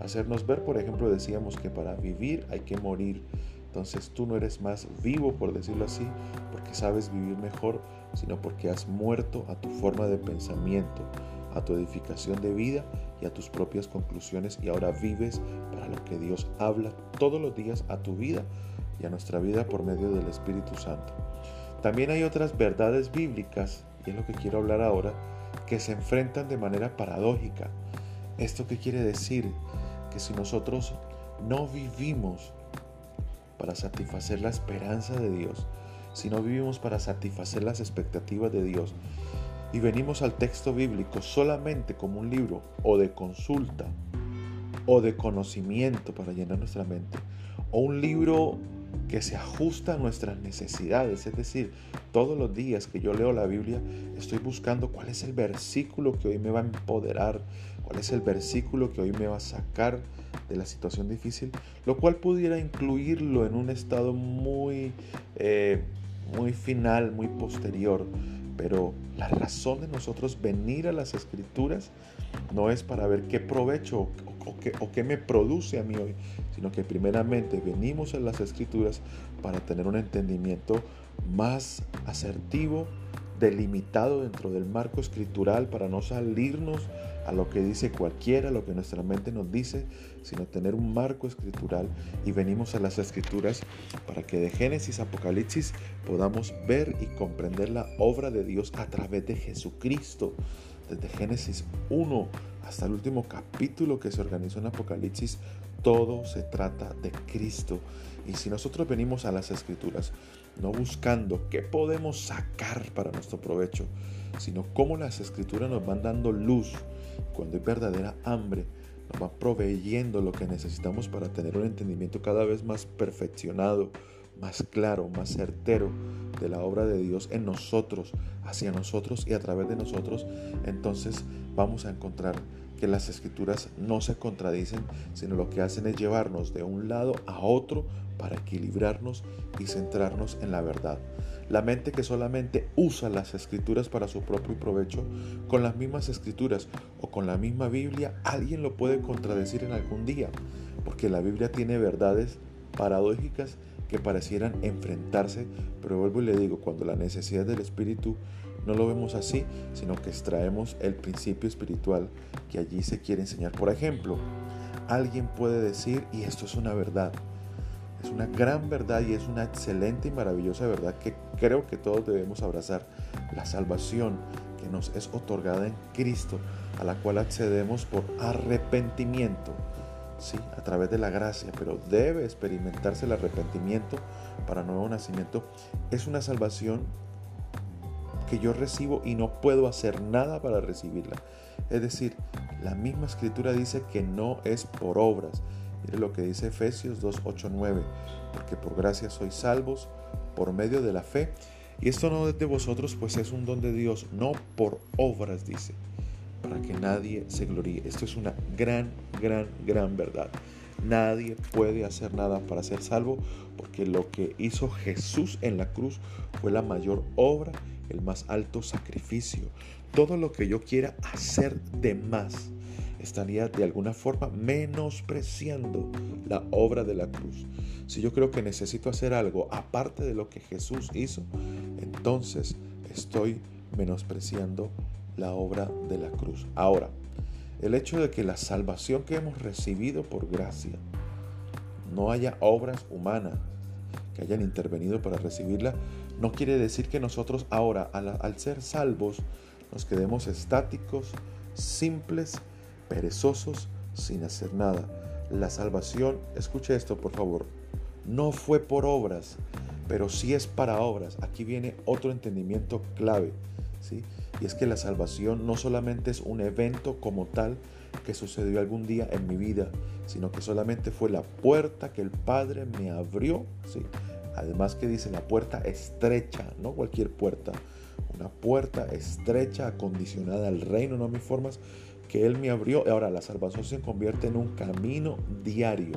hacernos ver, por ejemplo, decíamos que para vivir hay que morir. Entonces tú no eres más vivo, por decirlo así, porque sabes vivir mejor, sino porque has muerto a tu forma de pensamiento, a tu edificación de vida y a tus propias conclusiones y ahora vives para lo que Dios habla todos los días a tu vida y a nuestra vida por medio del Espíritu Santo. También hay otras verdades bíblicas, y es lo que quiero hablar ahora, que se enfrentan de manera paradójica. ¿Esto qué quiere decir? Que si nosotros no vivimos para satisfacer la esperanza de Dios, si no vivimos para satisfacer las expectativas de Dios, y venimos al texto bíblico solamente como un libro o de consulta o de conocimiento para llenar nuestra mente, o un libro que se ajusta a nuestras necesidades, es decir, todos los días que yo leo la Biblia estoy buscando cuál es el versículo que hoy me va a empoderar, es el versículo que hoy me va a sacar de la situación difícil, lo cual pudiera incluirlo en un estado muy, eh, muy final, muy posterior, pero la razón de nosotros venir a las escrituras no es para ver qué provecho o, qué, me produce a mí hoy, sino que primeramente venimos a las escrituras para tener un entendimiento más asertivo, delimitado dentro del marco escritural, para no salirnos a lo que dice cualquiera, lo que nuestra mente nos dice, sino tener un marco escritural y venimos a las escrituras para que de Génesis a Apocalipsis podamos ver y comprender la obra de Dios a través de Jesucristo. Desde Génesis 1 hasta el último capítulo que se organizó en Apocalipsis, todo se trata de Cristo. Y si nosotros venimos a las escrituras, no buscando qué podemos sacar para nuestro provecho, sino cómo las escrituras nos van dando luz, cuando hay verdadera hambre, nos va proveyendo lo que necesitamos para tener un entendimiento cada vez más perfeccionado, más claro, más certero de la obra de Dios en nosotros, hacia nosotros y a través de nosotros, entonces vamos a encontrar que las escrituras no se contradicen, sino lo que hacen es llevarnos de un lado a otro para equilibrarnos y centrarnos en la verdad. La mente que solamente usa las escrituras para su propio provecho, con las mismas escrituras o con la misma Biblia, alguien lo puede contradecir en algún día, porque la Biblia tiene verdades paradójicas que parecieran enfrentarse, pero vuelvo y le digo, cuando la necesidad del Espíritu no lo vemos así, sino que extraemos el principio espiritual que allí se quiere enseñar. Por ejemplo, alguien puede decir, y esto es una verdad, es una gran verdad y es una excelente y maravillosa verdad que creo que todos debemos abrazar, la salvación que nos es otorgada en Cristo, a la cual accedemos por arrepentimiento, ¿sí? a través de la gracia, pero debe experimentarse el arrepentimiento para nuevo nacimiento. Es una salvación que yo recibo y no puedo hacer nada para recibirla. Es decir, la misma escritura dice que no es por obras. Mire lo que dice Efesios 2, 8, 9. Porque por gracia sois salvos por medio de la fe. Y esto no es de vosotros, pues es un don de Dios, no por obras, dice, para que nadie se gloríe. Esto es una gran, gran, gran verdad. Nadie puede hacer nada para ser salvo, porque lo que hizo Jesús en la cruz fue la mayor obra el más alto sacrificio. Todo lo que yo quiera hacer de más estaría de alguna forma menospreciando la obra de la cruz. Si yo creo que necesito hacer algo aparte de lo que Jesús hizo, entonces estoy menospreciando la obra de la cruz. Ahora, el hecho de que la salvación que hemos recibido por gracia no haya obras humanas que hayan intervenido para recibirla, no quiere decir que nosotros ahora, al, ser salvos, nos quedemos estáticos, simples, perezosos, sin hacer nada. La salvación, escuche esto por favor, no fue por obras, pero sí es para obras. Aquí viene otro entendimiento clave, ¿sí? Y es que la salvación no solamente es un evento como tal que sucedió algún día en mi vida, sino que solamente fue la puerta que el Padre me abrió, ¿sí? Además que dice la puerta estrecha, no cualquier puerta, una puerta estrecha acondicionada al reino, no a mis formas, que Él me abrió. Ahora la salvación se convierte en un camino diario.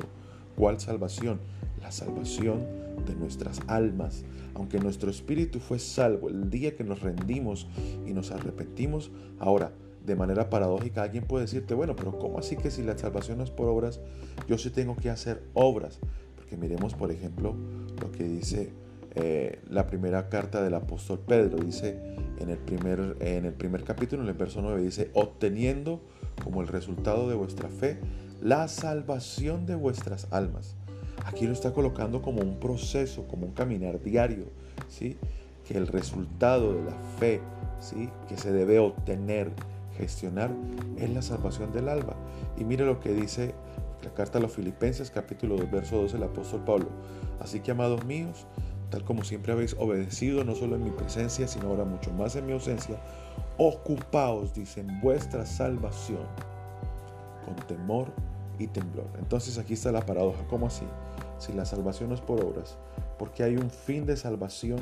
¿Cuál salvación? La salvación de nuestras almas. Aunque nuestro espíritu fue salvo el día que nos rendimos y nos arrepentimos, ahora de manera paradójica alguien puede decirte, bueno, pero ¿cómo así que si la salvación no es por obras, yo sí tengo que hacer obras? Porque miremos, por ejemplo, lo que dice eh, la primera carta del apóstol Pedro. Dice en el, primer, en el primer capítulo, en el verso 9, dice, obteniendo como el resultado de vuestra fe la salvación de vuestras almas. Aquí lo está colocando como un proceso, como un caminar diario, ¿sí? Que el resultado de la fe, ¿sí? Que se debe obtener, gestionar, es la salvación del alma. Y mire lo que dice la carta a los Filipenses, capítulo 2, verso 12, el apóstol Pablo. Así que, amados míos, como siempre habéis obedecido, no solo en mi presencia, sino ahora mucho más en mi ausencia, ocupaos, dice, en vuestra salvación con temor y temblor. Entonces aquí está la paradoja. ¿Cómo así? Si la salvación no es por obras, porque hay un fin de salvación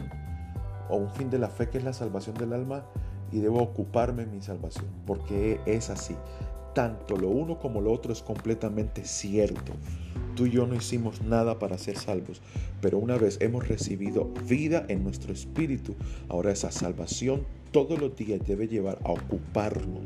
o un fin de la fe que es la salvación del alma y debo ocuparme en mi salvación, porque es así tanto lo uno como lo otro es completamente cierto. Tú y yo no hicimos nada para ser salvos, pero una vez hemos recibido vida en nuestro espíritu, ahora esa salvación todos los días debe llevar a ocuparnos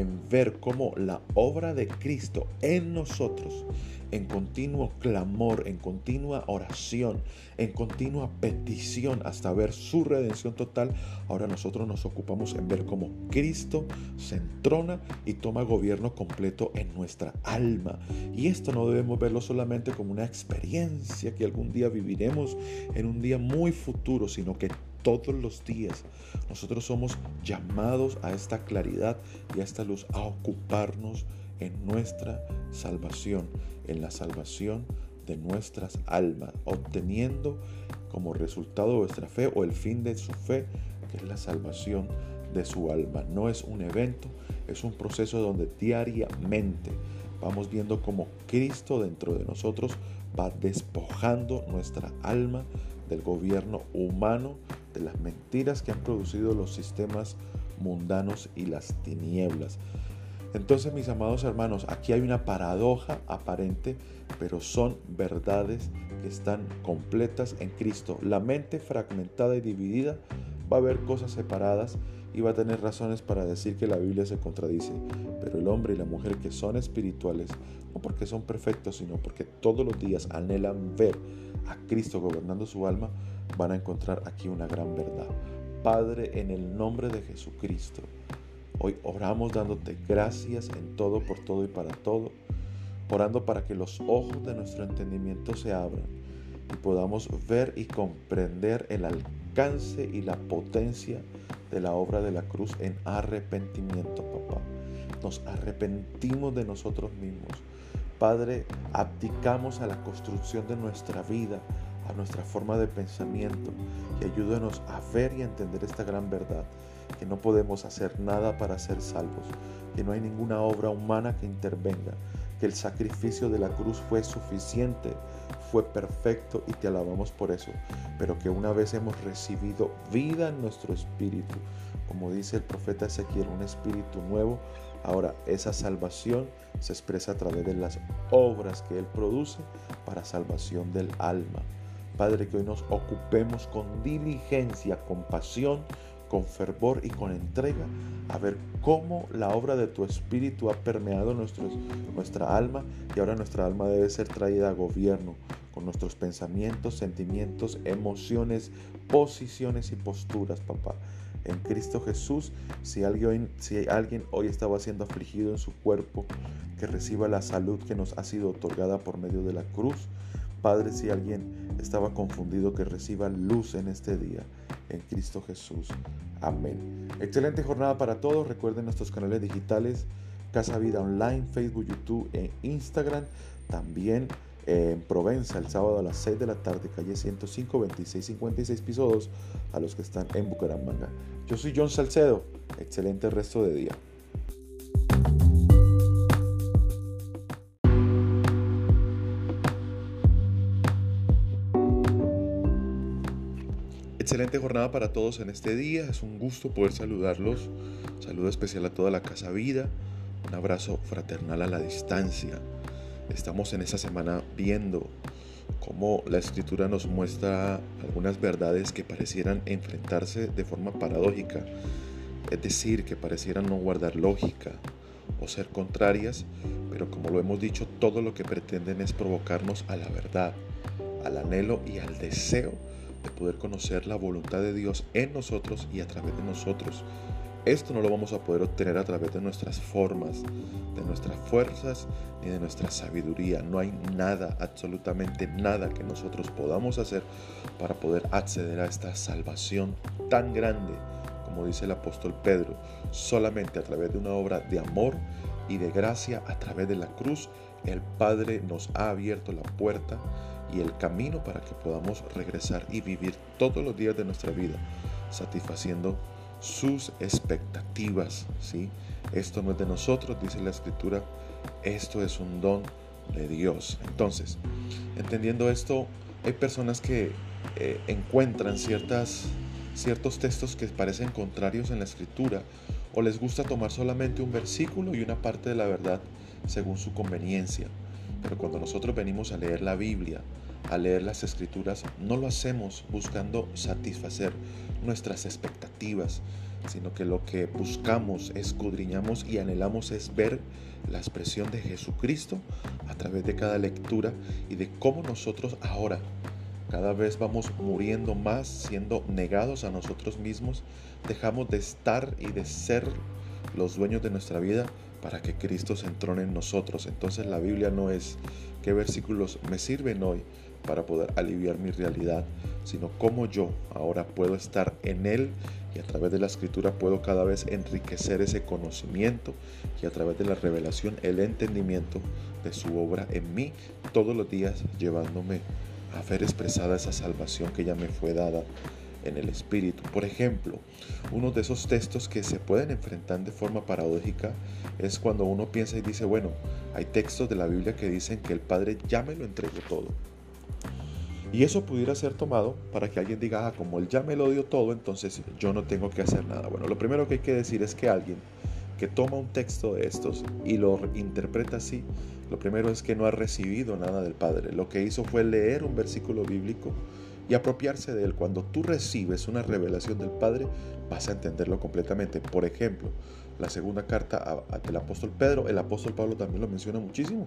en ver cómo la obra de Cristo en nosotros en continuo clamor, en continua oración, en continua petición hasta ver su redención total, ahora nosotros nos ocupamos en ver cómo Cristo se entrona y toma gobierno completo en nuestra alma. Y esto no debemos verlo solamente como una experiencia que algún día viviremos en un día muy futuro, sino que todos los días nosotros somos llamados a esta claridad y a esta luz, a ocuparnos en nuestra salvación, en la salvación de nuestras almas, obteniendo como resultado de vuestra fe o el fin de su fe, que es la salvación de su alma. No es un evento, es un proceso donde diariamente vamos viendo cómo Cristo dentro de nosotros va despojando nuestra alma del gobierno humano, las mentiras que han producido los sistemas mundanos y las tinieblas. Entonces, mis amados hermanos, aquí hay una paradoja aparente, pero son verdades que están completas en Cristo. La mente fragmentada y dividida va a ver cosas separadas y va a tener razones para decir que la Biblia se contradice. Pero el hombre y la mujer que son espirituales, no porque son perfectos, sino porque todos los días anhelan ver a Cristo gobernando su alma, van a encontrar aquí una gran verdad. Padre, en el nombre de Jesucristo, hoy oramos dándote gracias en todo, por todo y para todo, orando para que los ojos de nuestro entendimiento se abran y podamos ver y comprender el alcance y la potencia de la obra de la cruz en arrepentimiento, papá. Nos arrepentimos de nosotros mismos. Padre, abdicamos a la construcción de nuestra vida, a nuestra forma de pensamiento y ayúdanos a ver y entender esta gran verdad, que no podemos hacer nada para ser salvos, que no hay ninguna obra humana que intervenga, que el sacrificio de la cruz fue suficiente, fue perfecto y te alabamos por eso, pero que una vez hemos recibido vida en nuestro espíritu, como dice el profeta Ezequiel, un espíritu nuevo, ahora esa salvación se expresa a través de las obras que Él produce para salvación del alma. Padre, que hoy nos ocupemos con diligencia, con pasión, con fervor y con entrega a ver cómo la obra de tu Espíritu ha permeado nuestra alma y ahora nuestra alma debe ser traída a gobierno con nuestros pensamientos, sentimientos, emociones, posiciones y posturas, papá. En Cristo Jesús, si alguien, si alguien hoy estaba siendo afligido en su cuerpo, que reciba la salud que nos ha sido otorgada por medio de la cruz. Padre, si alguien estaba confundido, que reciba luz en este día, en Cristo Jesús. Amén. Excelente jornada para todos. Recuerden nuestros canales digitales, Casa Vida Online, Facebook, YouTube e Instagram. También eh, en Provenza el sábado a las 6 de la tarde, calle 105, 2656 pisos a los que están en Bucaramanga. Yo soy John Salcedo. Excelente resto de día. Excelente jornada para todos en este día. Es un gusto poder saludarlos. Saludo especial a toda la Casa Vida. Un abrazo fraternal a la distancia. Estamos en esta semana viendo cómo la escritura nos muestra algunas verdades que parecieran enfrentarse de forma paradójica. Es decir, que parecieran no guardar lógica o ser contrarias, pero como lo hemos dicho, todo lo que pretenden es provocarnos a la verdad, al anhelo y al deseo de poder conocer la voluntad de Dios en nosotros y a través de nosotros. Esto no lo vamos a poder obtener a través de nuestras formas, de nuestras fuerzas ni de nuestra sabiduría. No hay nada, absolutamente nada que nosotros podamos hacer para poder acceder a esta salvación tan grande, como dice el apóstol Pedro, solamente a través de una obra de amor y de gracia, a través de la cruz, el Padre nos ha abierto la puerta y el camino para que podamos regresar y vivir todos los días de nuestra vida satisfaciendo sus expectativas, ¿sí? Esto no es de nosotros, dice la escritura, esto es un don de Dios. Entonces, entendiendo esto, hay personas que eh, encuentran ciertas, ciertos textos que parecen contrarios en la escritura o les gusta tomar solamente un versículo y una parte de la verdad según su conveniencia. Pero cuando nosotros venimos a leer la Biblia, a leer las escrituras, no lo hacemos buscando satisfacer nuestras expectativas, sino que lo que buscamos, escudriñamos y anhelamos es ver la expresión de Jesucristo a través de cada lectura y de cómo nosotros ahora cada vez vamos muriendo más, siendo negados a nosotros mismos, dejamos de estar y de ser los dueños de nuestra vida para que Cristo se entrone en nosotros. Entonces la Biblia no es qué versículos me sirven hoy para poder aliviar mi realidad, sino cómo yo ahora puedo estar en Él y a través de la escritura puedo cada vez enriquecer ese conocimiento y a través de la revelación el entendimiento de su obra en mí todos los días llevándome a ver expresada esa salvación que ya me fue dada en el Espíritu. Por ejemplo, uno de esos textos que se pueden enfrentar de forma paradójica es cuando uno piensa y dice, bueno, hay textos de la Biblia que dicen que el Padre ya me lo entregó todo. Y eso pudiera ser tomado para que alguien diga, ah, como él ya me lo dio todo, entonces yo no tengo que hacer nada. Bueno, lo primero que hay que decir es que alguien que toma un texto de estos y lo interpreta así, lo primero es que no ha recibido nada del Padre. Lo que hizo fue leer un versículo bíblico y apropiarse de él. Cuando tú recibes una revelación del Padre, vas a entenderlo completamente. Por ejemplo, la segunda carta del apóstol Pedro, el apóstol Pablo también lo menciona muchísimo,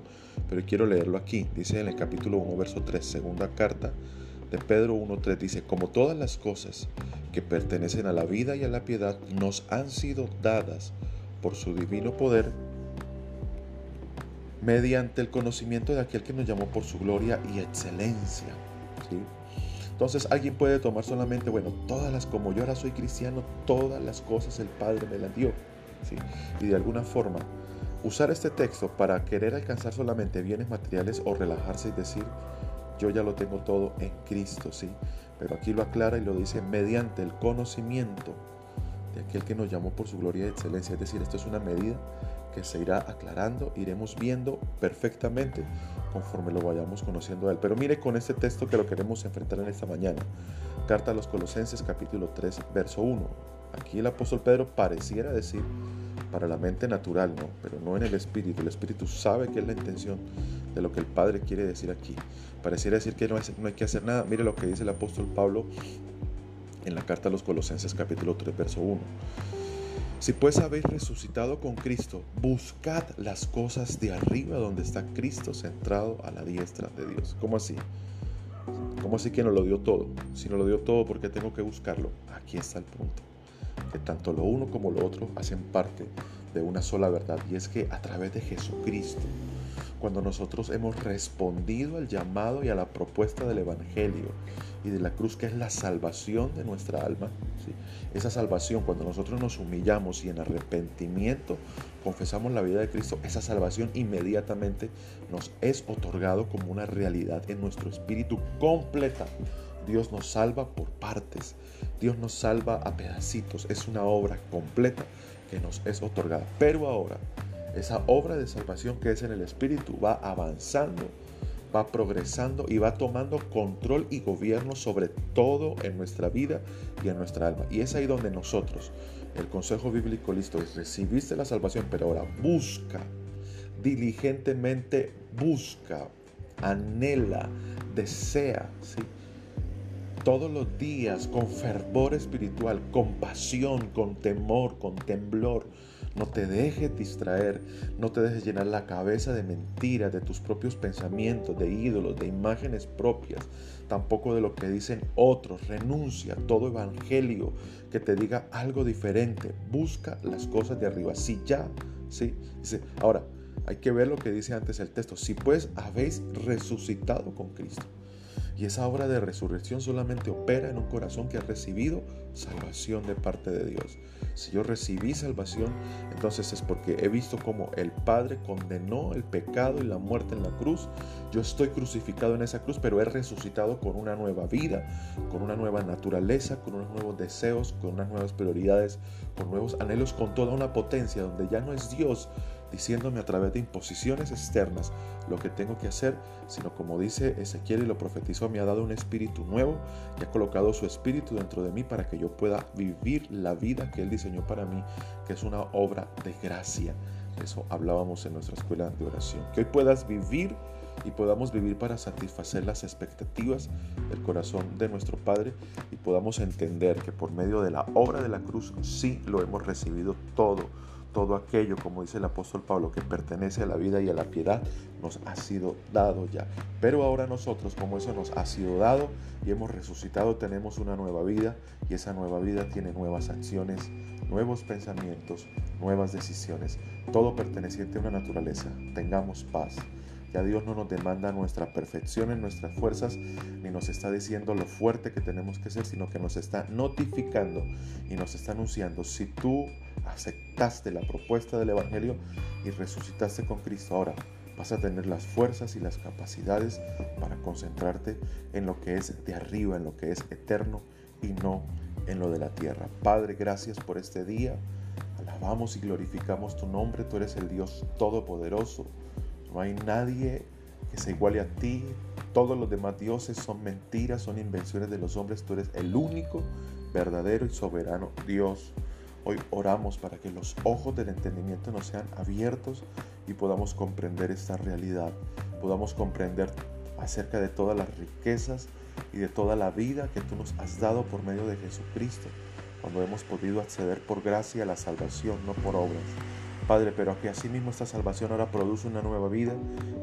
pero quiero leerlo aquí. Dice en el capítulo 1, verso 3, segunda carta de Pedro 1.3 dice, como todas las cosas que pertenecen a la vida y a la piedad nos han sido dadas por su divino poder, mediante el conocimiento de aquel que nos llamó por su gloria y excelencia. Entonces alguien puede tomar solamente, bueno, todas las, como yo ahora soy cristiano, todas las cosas el Padre me las dio. ¿sí? Y de alguna forma usar este texto para querer alcanzar solamente bienes materiales o relajarse y decir, yo ya lo tengo todo en Cristo, ¿sí? Pero aquí lo aclara y lo dice mediante el conocimiento de aquel que nos llamó por su gloria y excelencia. Es decir, esto es una medida que se irá aclarando, iremos viendo perfectamente conforme lo vayamos conociendo a Él. Pero mire con este texto que lo queremos enfrentar en esta mañana. Carta a los Colosenses capítulo 3, verso 1. Aquí el apóstol Pedro pareciera decir para la mente natural, ¿no? Pero no en el espíritu. El espíritu sabe que es la intención de lo que el Padre quiere decir aquí. Pareciera decir que no hay, no hay que hacer nada. Mire lo que dice el apóstol Pablo en la carta a los Colosenses capítulo 3, verso 1. Si pues habéis resucitado con Cristo, buscad las cosas de arriba donde está Cristo centrado a la diestra de Dios. ¿Cómo así? ¿Cómo así que no lo dio todo? Si no lo dio todo, ¿por qué tengo que buscarlo? Aquí está el punto. Que tanto lo uno como lo otro hacen parte de una sola verdad. Y es que a través de Jesucristo, cuando nosotros hemos respondido al llamado y a la propuesta del Evangelio, y de la cruz, que es la salvación de nuestra alma. Esa salvación, cuando nosotros nos humillamos y en arrepentimiento confesamos la vida de Cristo, esa salvación inmediatamente nos es otorgado como una realidad en nuestro espíritu completa. Dios nos salva por partes, Dios nos salva a pedacitos, es una obra completa que nos es otorgada. Pero ahora, esa obra de salvación que es en el Espíritu va avanzando va progresando y va tomando control y gobierno sobre todo en nuestra vida y en nuestra alma. Y es ahí donde nosotros, el consejo bíblico listo es, recibiste la salvación, pero ahora busca, diligentemente busca, anhela, desea, ¿sí? todos los días con fervor espiritual, con pasión, con temor, con temblor, no te dejes distraer, no te dejes llenar la cabeza de mentiras, de tus propios pensamientos, de ídolos, de imágenes propias, tampoco de lo que dicen otros. Renuncia a todo evangelio que te diga algo diferente. Busca las cosas de arriba. Si ya, sí. Ahora, hay que ver lo que dice antes el texto. Si pues habéis resucitado con Cristo. Y esa obra de resurrección solamente opera en un corazón que ha recibido salvación de parte de Dios. Si yo recibí salvación, entonces es porque he visto cómo el Padre condenó el pecado y la muerte en la cruz. Yo estoy crucificado en esa cruz, pero he resucitado con una nueva vida, con una nueva naturaleza, con unos nuevos deseos, con unas nuevas prioridades, con nuevos anhelos, con toda una potencia donde ya no es Dios diciéndome a través de imposiciones externas lo que tengo que hacer, sino como dice Ezequiel y lo profetizó, me ha dado un espíritu nuevo y ha colocado su espíritu dentro de mí para que yo pueda vivir la vida que Él diseñó para mí, que es una obra de gracia. Eso hablábamos en nuestra escuela de oración. Que hoy puedas vivir y podamos vivir para satisfacer las expectativas del corazón de nuestro Padre y podamos entender que por medio de la obra de la cruz sí lo hemos recibido todo todo aquello, como dice el apóstol Pablo, que pertenece a la vida y a la piedad, nos ha sido dado ya. Pero ahora nosotros, como eso nos ha sido dado y hemos resucitado, tenemos una nueva vida y esa nueva vida tiene nuevas acciones, nuevos pensamientos, nuevas decisiones, todo perteneciente a una naturaleza. Tengamos paz. Ya Dios no nos demanda nuestra perfección en nuestras fuerzas, ni nos está diciendo lo fuerte que tenemos que ser, sino que nos está notificando y nos está anunciando, si tú aceptaste la propuesta del Evangelio y resucitaste con Cristo, ahora vas a tener las fuerzas y las capacidades para concentrarte en lo que es de arriba, en lo que es eterno y no en lo de la tierra. Padre, gracias por este día. Alabamos y glorificamos tu nombre. Tú eres el Dios todopoderoso no hay nadie que se iguale a ti. Todos los demás dioses son mentiras, son invenciones de los hombres. Tú eres el único, verdadero y soberano Dios. Hoy oramos para que los ojos del entendimiento nos sean abiertos y podamos comprender esta realidad. Podamos comprender acerca de todas las riquezas y de toda la vida que tú nos has dado por medio de Jesucristo, cuando hemos podido acceder por gracia a la salvación, no por obras. Padre, pero que asimismo esta salvación ahora produce una nueva vida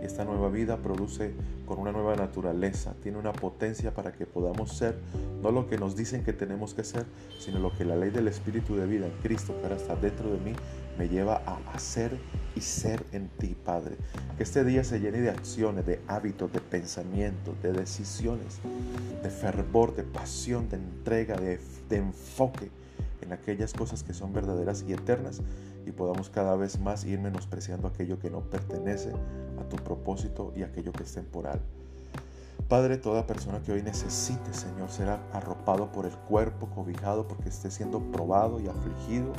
y esta nueva vida produce con una nueva naturaleza, tiene una potencia para que podamos ser no lo que nos dicen que tenemos que ser, sino lo que la ley del Espíritu de vida en Cristo que ahora está dentro de mí me lleva a hacer y ser en ti, Padre. Que este día se llene de acciones, de hábitos, de pensamientos, de decisiones, de fervor, de pasión, de entrega, de, de enfoque en aquellas cosas que son verdaderas y eternas y podamos cada vez más ir menospreciando aquello que no pertenece a tu propósito y aquello que es temporal. Padre, toda persona que hoy necesite, Señor, será arropado por el cuerpo, cobijado porque esté siendo probado y afligido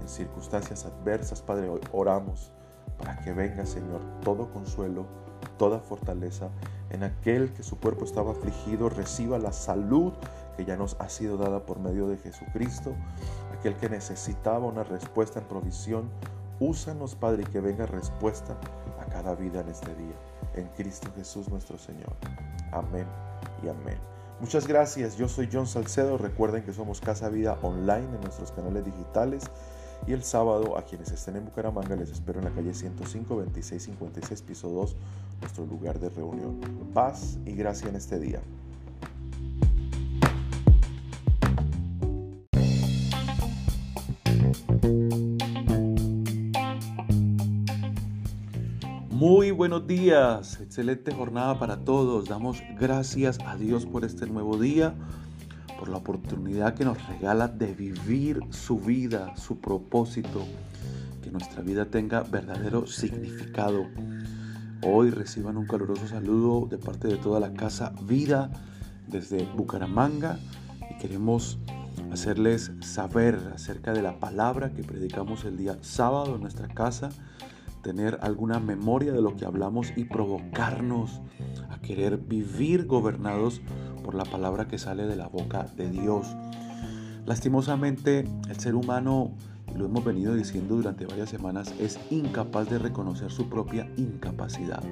en circunstancias adversas. Padre, hoy oramos para que venga, Señor, todo consuelo, toda fortaleza en aquel que su cuerpo estaba afligido, reciba la salud que ya nos ha sido dada por medio de Jesucristo, aquel que necesitaba una respuesta en provisión, úsanos, Padre, y que venga respuesta a cada vida en este día. En Cristo Jesús nuestro Señor. Amén y amén. Muchas gracias, yo soy John Salcedo. Recuerden que somos Casa Vida Online en nuestros canales digitales. Y el sábado, a quienes estén en Bucaramanga, les espero en la calle 105 2656 piso 2, nuestro lugar de reunión. Paz y gracia en este día. Muy buenos días, excelente jornada para todos. Damos gracias a Dios por este nuevo día, por la oportunidad que nos regala de vivir su vida, su propósito, que nuestra vida tenga verdadero significado. Hoy reciban un caluroso saludo de parte de toda la casa Vida desde Bucaramanga y queremos hacerles saber acerca de la palabra que predicamos el día sábado en nuestra casa, tener alguna memoria de lo que hablamos y provocarnos a querer vivir gobernados por la palabra que sale de la boca de Dios. Lastimosamente, el ser humano, lo hemos venido diciendo durante varias semanas, es incapaz de reconocer su propia incapacidad.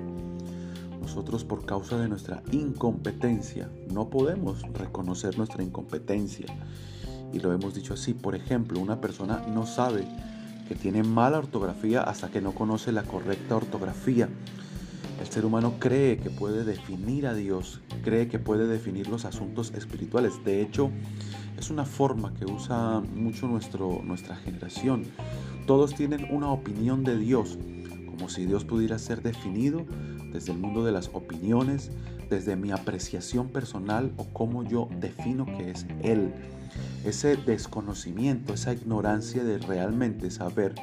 Nosotros por causa de nuestra incompetencia no podemos reconocer nuestra incompetencia. Y lo hemos dicho así, por ejemplo, una persona no sabe que tiene mala ortografía hasta que no conoce la correcta ortografía. El ser humano cree que puede definir a Dios, cree que puede definir los asuntos espirituales. De hecho, es una forma que usa mucho nuestro, nuestra generación. Todos tienen una opinión de Dios, como si Dios pudiera ser definido desde el mundo de las opiniones, desde mi apreciación personal o cómo yo defino que es Él. Ese desconocimiento, esa ignorancia de realmente saber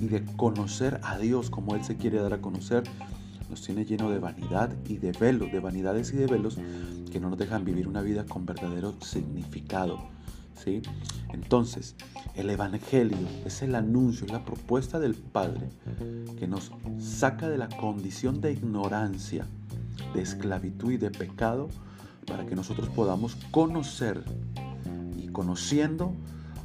y de conocer a Dios como Él se quiere dar a conocer, nos tiene lleno de vanidad y de velos, de vanidades y de velos que no nos dejan vivir una vida con verdadero significado. ¿sí? Entonces, el Evangelio es el anuncio, es la propuesta del Padre que nos saca de la condición de ignorancia, de esclavitud y de pecado para que nosotros podamos conocer y conociendo,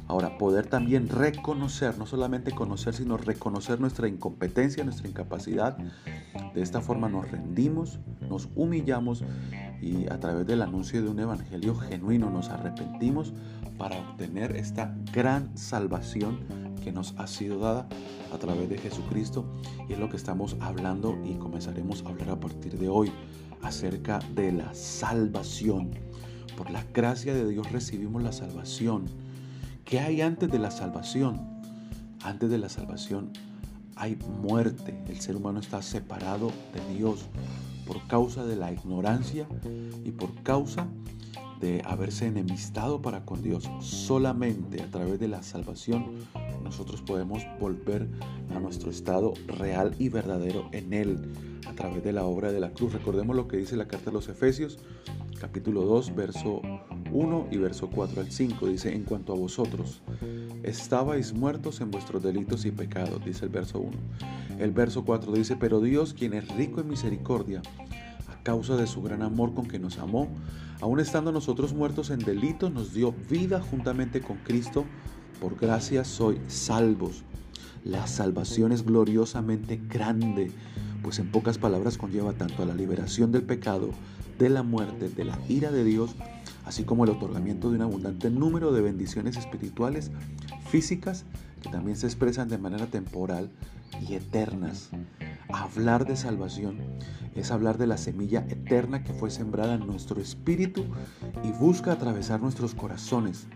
ahora poder también reconocer, no solamente conocer, sino reconocer nuestra incompetencia, nuestra incapacidad. De esta forma nos rendimos, nos humillamos y a través del anuncio de un evangelio genuino nos arrepentimos para obtener esta gran salvación que nos ha sido dada a través de Jesucristo y es lo que estamos hablando y comenzaremos a hablar a partir de hoy acerca de la salvación. Por la gracia de Dios recibimos la salvación. ¿Qué hay antes de la salvación? Antes de la salvación hay muerte. El ser humano está separado de Dios por causa de la ignorancia y por causa de haberse enemistado para con Dios. Solamente a través de la salvación nosotros podemos volver a nuestro estado real y verdadero en Él a través de la obra de la cruz. Recordemos lo que dice la carta de los Efesios, capítulo 2, verso 1 y verso 4 al 5. Dice, en cuanto a vosotros, estabais muertos en vuestros delitos y pecados, dice el verso 1. El verso 4 dice, pero Dios, quien es rico en misericordia, a causa de su gran amor con que nos amó, aun estando nosotros muertos en delitos, nos dio vida juntamente con Cristo por gracia soy salvos. La salvación es gloriosamente grande, pues en pocas palabras conlleva tanto a la liberación del pecado, de la muerte, de la ira de Dios, así como el otorgamiento de un abundante número de bendiciones espirituales, físicas, que también se expresan de manera temporal y eternas. Hablar de salvación es hablar de la semilla eterna que fue sembrada en nuestro espíritu y busca atravesar nuestros corazones.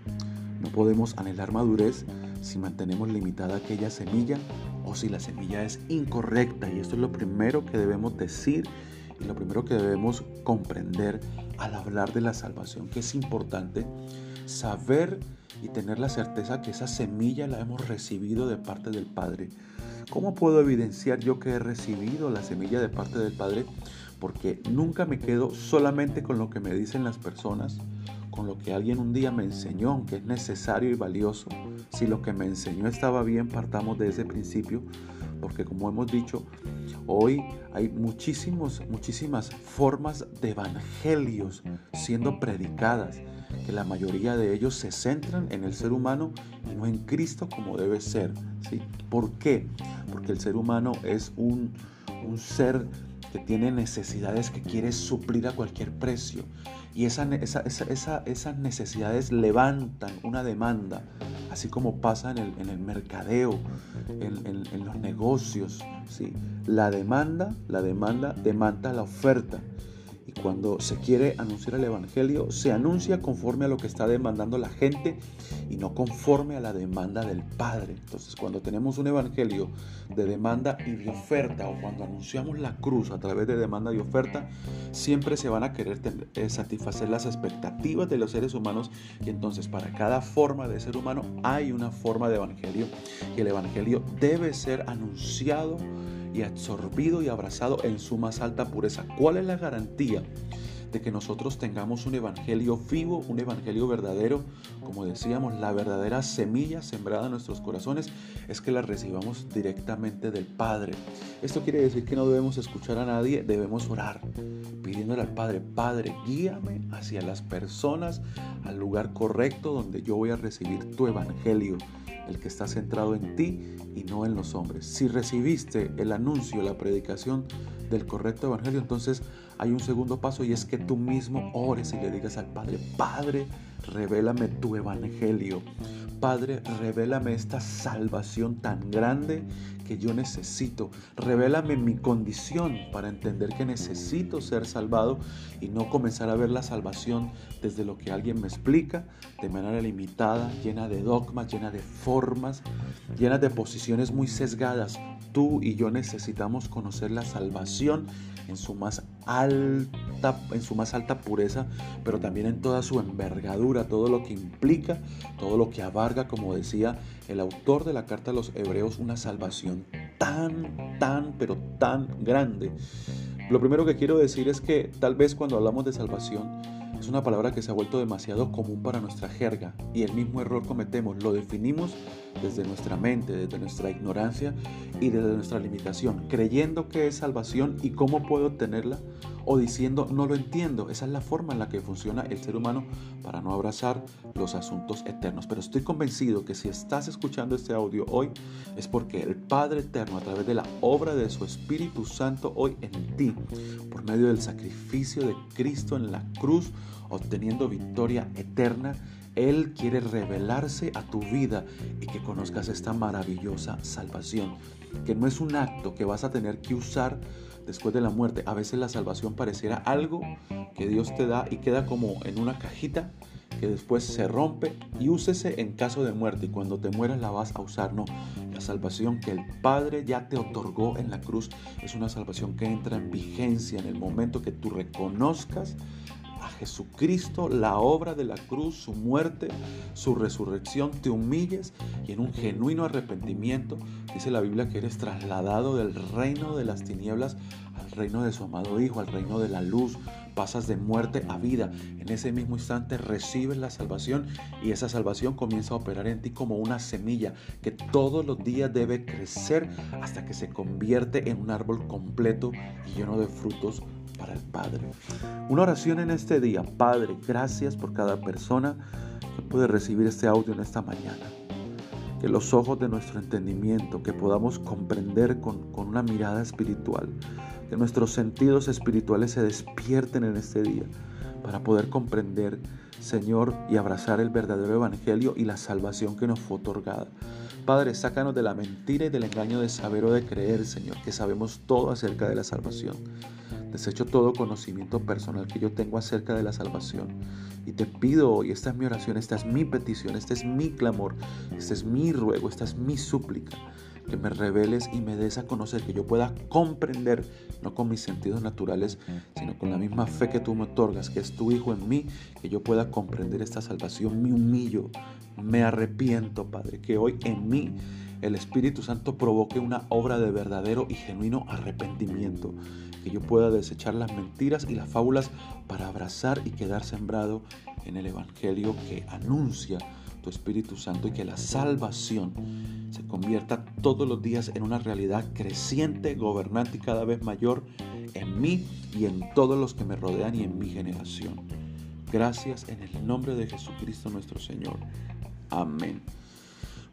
No podemos anhelar madurez si mantenemos limitada aquella semilla o si la semilla es incorrecta. Y esto es lo primero que debemos decir y lo primero que debemos comprender al hablar de la salvación, que es importante saber y tener la certeza que esa semilla la hemos recibido de parte del Padre. ¿Cómo puedo evidenciar yo que he recibido la semilla de parte del Padre? Porque nunca me quedo solamente con lo que me dicen las personas, con lo que alguien un día me enseñó, que es necesario y valioso. Si lo que me enseñó estaba bien, partamos de ese principio, porque como hemos dicho, hoy hay muchísimos, muchísimas formas de evangelios siendo predicadas, que la mayoría de ellos se centran en el ser humano y no en Cristo como debe ser. ¿sí? ¿Por qué? Porque el ser humano es un, un ser que tiene necesidades que quiere suplir a cualquier precio. Y esa, esas necesidades levantan una demanda, así como pasa en el, mercadeo, en, los negocios. ¿sí? La demanda, la demanda demanda la oferta. Y cuando se quiere anunciar el Evangelio, se anuncia conforme a lo que está demandando la gente y no conforme a la demanda del Padre. Entonces, cuando tenemos un Evangelio de demanda y de oferta, o cuando anunciamos la cruz a través de demanda y oferta, siempre se van a querer eh, satisfacer las expectativas de los seres humanos. Y entonces, para cada forma de ser humano hay una forma de Evangelio. Y el Evangelio debe ser anunciado y absorbido y abrazado en su más alta pureza. ¿Cuál es la garantía de que nosotros tengamos un evangelio vivo, un evangelio verdadero? Como decíamos, la verdadera semilla sembrada en nuestros corazones es que la recibamos directamente del Padre. Esto quiere decir que no debemos escuchar a nadie, debemos orar, pidiéndole al Padre, Padre, guíame hacia las personas, al lugar correcto donde yo voy a recibir tu evangelio el que está centrado en ti y no en los hombres. Si recibiste el anuncio, la predicación del correcto evangelio, entonces hay un segundo paso y es que tú mismo ores y le digas al Padre, Padre, revélame tu evangelio. Padre, revélame esta salvación tan grande que yo necesito. Revélame mi condición para entender que necesito ser salvado y no comenzar a ver la salvación desde lo que alguien me explica, de manera limitada, llena de dogmas, llena de formas, llena de posiciones muy sesgadas. Tú y yo necesitamos conocer la salvación en su más alta, en su más alta pureza, pero también en toda su envergadura, todo lo que implica, todo lo que abarga, como decía el autor de la carta a los hebreos, una salvación tan, tan, pero tan grande. Lo primero que quiero decir es que tal vez cuando hablamos de salvación, es una palabra que se ha vuelto demasiado común para nuestra jerga y el mismo error cometemos. Lo definimos desde nuestra mente, desde nuestra ignorancia y desde nuestra limitación, creyendo que es salvación y cómo puedo obtenerla o diciendo no lo entiendo. Esa es la forma en la que funciona el ser humano para no abrazar los asuntos eternos. Pero estoy convencido que si estás escuchando este audio hoy es porque el Padre Eterno a través de la obra de su Espíritu Santo hoy en ti, por medio del sacrificio de Cristo en la cruz, obteniendo victoria eterna, Él quiere revelarse a tu vida y que conozcas esta maravillosa salvación, que no es un acto que vas a tener que usar después de la muerte. A veces la salvación pareciera algo que Dios te da y queda como en una cajita que después se rompe y úsese en caso de muerte y cuando te mueras la vas a usar. No, la salvación que el Padre ya te otorgó en la cruz es una salvación que entra en vigencia en el momento que tú reconozcas Jesucristo, la obra de la cruz, su muerte, su resurrección, te humilles y en un genuino arrepentimiento, dice la Biblia que eres trasladado del reino de las tinieblas al reino de su amado Hijo, al reino de la luz, pasas de muerte a vida. En ese mismo instante recibes la salvación y esa salvación comienza a operar en ti como una semilla que todos los días debe crecer hasta que se convierte en un árbol completo y lleno de frutos para el Padre. Una oración en este día. Padre, gracias por cada persona que puede recibir este audio en esta mañana. Que los ojos de nuestro entendimiento, que podamos comprender con, con una mirada espiritual, que nuestros sentidos espirituales se despierten en este día para poder comprender, Señor, y abrazar el verdadero Evangelio y la salvación que nos fue otorgada Padre, sácanos de la mentira y del engaño de saber o de creer, Señor, que sabemos todo acerca de la salvación. Desecho todo conocimiento personal que yo tengo acerca de la salvación. Y te pido hoy, esta es mi oración, esta es mi petición, este es mi clamor, este es mi ruego, esta es mi súplica que me reveles y me des a conocer, que yo pueda comprender, no con mis sentidos naturales, sino con la misma fe que tú me otorgas, que es tu Hijo en mí, que yo pueda comprender esta salvación. Me humillo, me arrepiento, Padre, que hoy en mí el Espíritu Santo provoque una obra de verdadero y genuino arrepentimiento, que yo pueda desechar las mentiras y las fábulas para abrazar y quedar sembrado en el Evangelio que anuncia tu Espíritu Santo y que la salvación se convierta todos los días en una realidad creciente, gobernante y cada vez mayor en mí y en todos los que me rodean y en mi generación. Gracias en el nombre de Jesucristo nuestro Señor. Amén.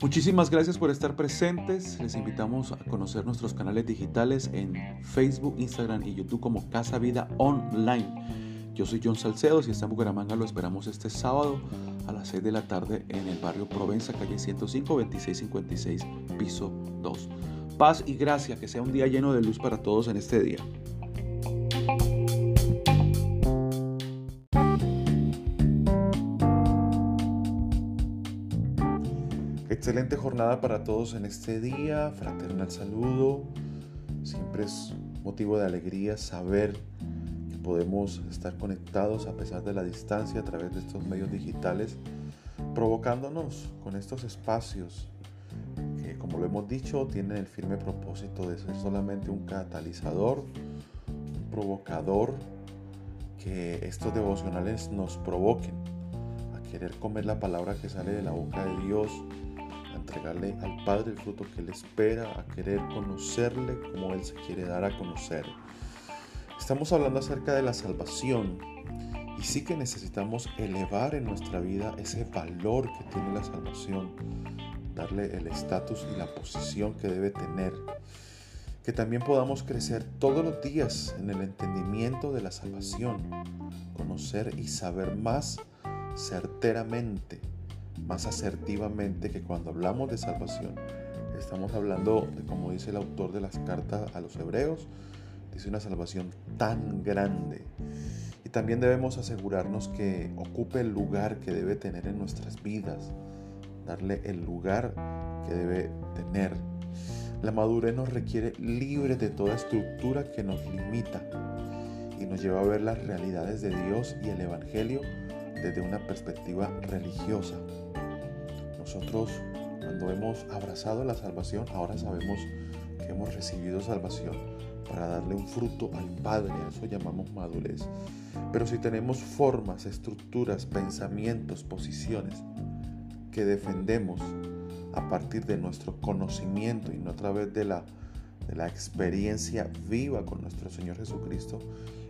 Muchísimas gracias por estar presentes. Les invitamos a conocer nuestros canales digitales en Facebook, Instagram y YouTube como Casa Vida Online. Yo soy John Salcedo, si está en Bucaramanga lo esperamos este sábado a las 6 de la tarde en el barrio Provenza, calle 105, 2656, piso 2. Paz y gracia, que sea un día lleno de luz para todos en este día. Excelente jornada para todos en este día, fraternal saludo. Siempre es motivo de alegría saber podemos estar conectados a pesar de la distancia a través de estos medios digitales, provocándonos con estos espacios que, como lo hemos dicho, tienen el firme propósito de ser solamente un catalizador, un provocador, que estos devocionales nos provoquen a querer comer la palabra que sale de la boca de Dios, entregarle al Padre el fruto que Él espera, a querer conocerle como Él se quiere dar a conocer. Estamos hablando acerca de la salvación y sí que necesitamos elevar en nuestra vida ese valor que tiene la salvación, darle el estatus y la posición que debe tener. Que también podamos crecer todos los días en el entendimiento de la salvación, conocer y saber más certeramente, más asertivamente que cuando hablamos de salvación. Estamos hablando de, como dice el autor de las cartas a los hebreos, es una salvación tan grande. Y también debemos asegurarnos que ocupe el lugar que debe tener en nuestras vidas, darle el lugar que debe tener. La madurez nos requiere libre de toda estructura que nos limita y nos lleva a ver las realidades de Dios y el Evangelio desde una perspectiva religiosa. Nosotros cuando hemos abrazado la salvación, ahora sabemos que hemos recibido salvación para darle un fruto al Padre, a eso llamamos madurez. Pero si tenemos formas, estructuras, pensamientos, posiciones que defendemos a partir de nuestro conocimiento y no a través de la, de la experiencia viva con nuestro Señor Jesucristo,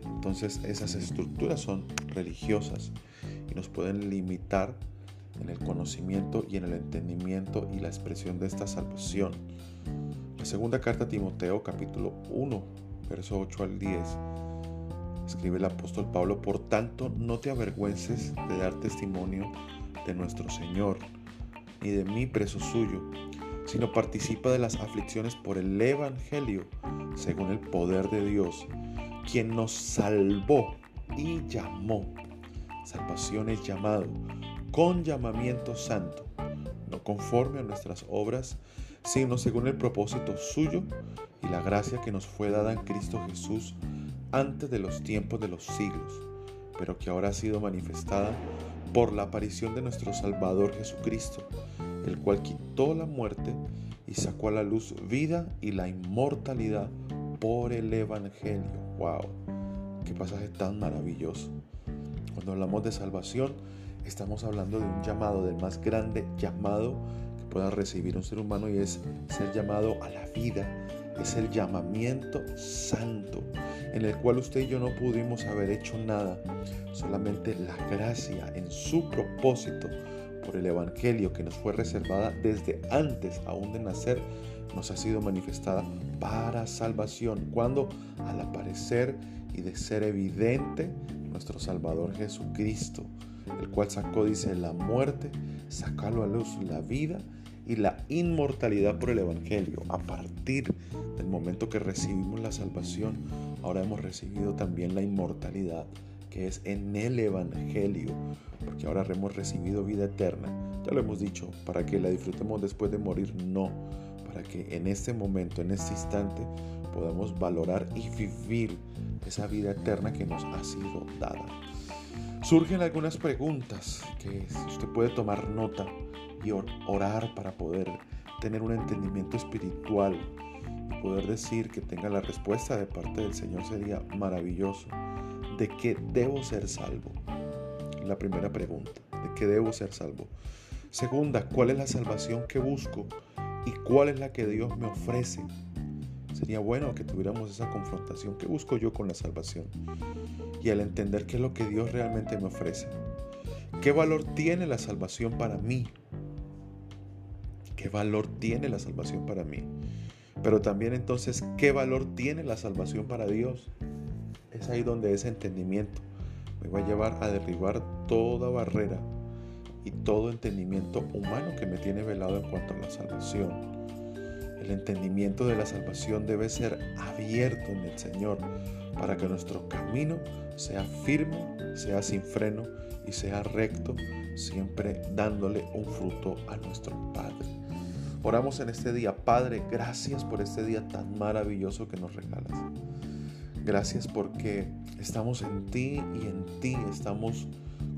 entonces esas estructuras son religiosas nos pueden limitar en el conocimiento y en el entendimiento y la expresión de esta salvación segunda carta a Timoteo capítulo 1, verso 8 al 10. Escribe el apóstol Pablo, por tanto no te avergüences de dar testimonio de nuestro Señor, ni de mí preso suyo, sino participa de las aflicciones por el Evangelio, según el poder de Dios, quien nos salvó y llamó. Salvación es llamado con llamamiento santo, no conforme a nuestras obras, sino según el propósito suyo y la gracia que nos fue dada en Cristo Jesús antes de los tiempos de los siglos, pero que ahora ha sido manifestada por la aparición de nuestro Salvador Jesucristo, el cual quitó la muerte y sacó a la luz vida y la inmortalidad por el Evangelio. ¡Wow! ¡Qué pasaje tan maravilloso! Cuando hablamos de salvación, estamos hablando de un llamado, del más grande llamado pueda recibir un ser humano y es ser llamado a la vida. Es el llamamiento santo en el cual usted y yo no pudimos haber hecho nada. Solamente la gracia en su propósito por el Evangelio que nos fue reservada desde antes aún de nacer nos ha sido manifestada para salvación. Cuando al aparecer y de ser evidente nuestro Salvador Jesucristo, el cual sacó, dice, la muerte, sacó a luz la vida y la inmortalidad por el Evangelio. A partir del momento que recibimos la salvación, ahora hemos recibido también la inmortalidad, que es en el Evangelio, porque ahora hemos recibido vida eterna. Ya lo hemos dicho, para que la disfrutemos después de morir, no, para que en este momento, en este instante, podamos valorar y vivir esa vida eterna que nos ha sido dada. Surgen algunas preguntas que usted puede tomar nota y orar para poder tener un entendimiento espiritual y poder decir que tenga la respuesta de parte del Señor sería maravilloso. ¿De qué debo ser salvo? La primera pregunta, ¿de qué debo ser salvo? Segunda, ¿cuál es la salvación que busco y cuál es la que Dios me ofrece? Sería bueno que tuviéramos esa confrontación. ¿Qué busco yo con la salvación? Y al entender qué es lo que Dios realmente me ofrece. ¿Qué valor tiene la salvación para mí? ¿Qué valor tiene la salvación para mí? Pero también entonces, ¿qué valor tiene la salvación para Dios? Es ahí donde ese entendimiento me va a llevar a derribar toda barrera y todo entendimiento humano que me tiene velado en cuanto a la salvación. El entendimiento de la salvación debe ser abierto en el Señor para que nuestro camino sea firme, sea sin freno y sea recto, siempre dándole un fruto a nuestro Padre. Oramos en este día, Padre, gracias por este día tan maravilloso que nos regalas. Gracias porque estamos en ti y en ti estamos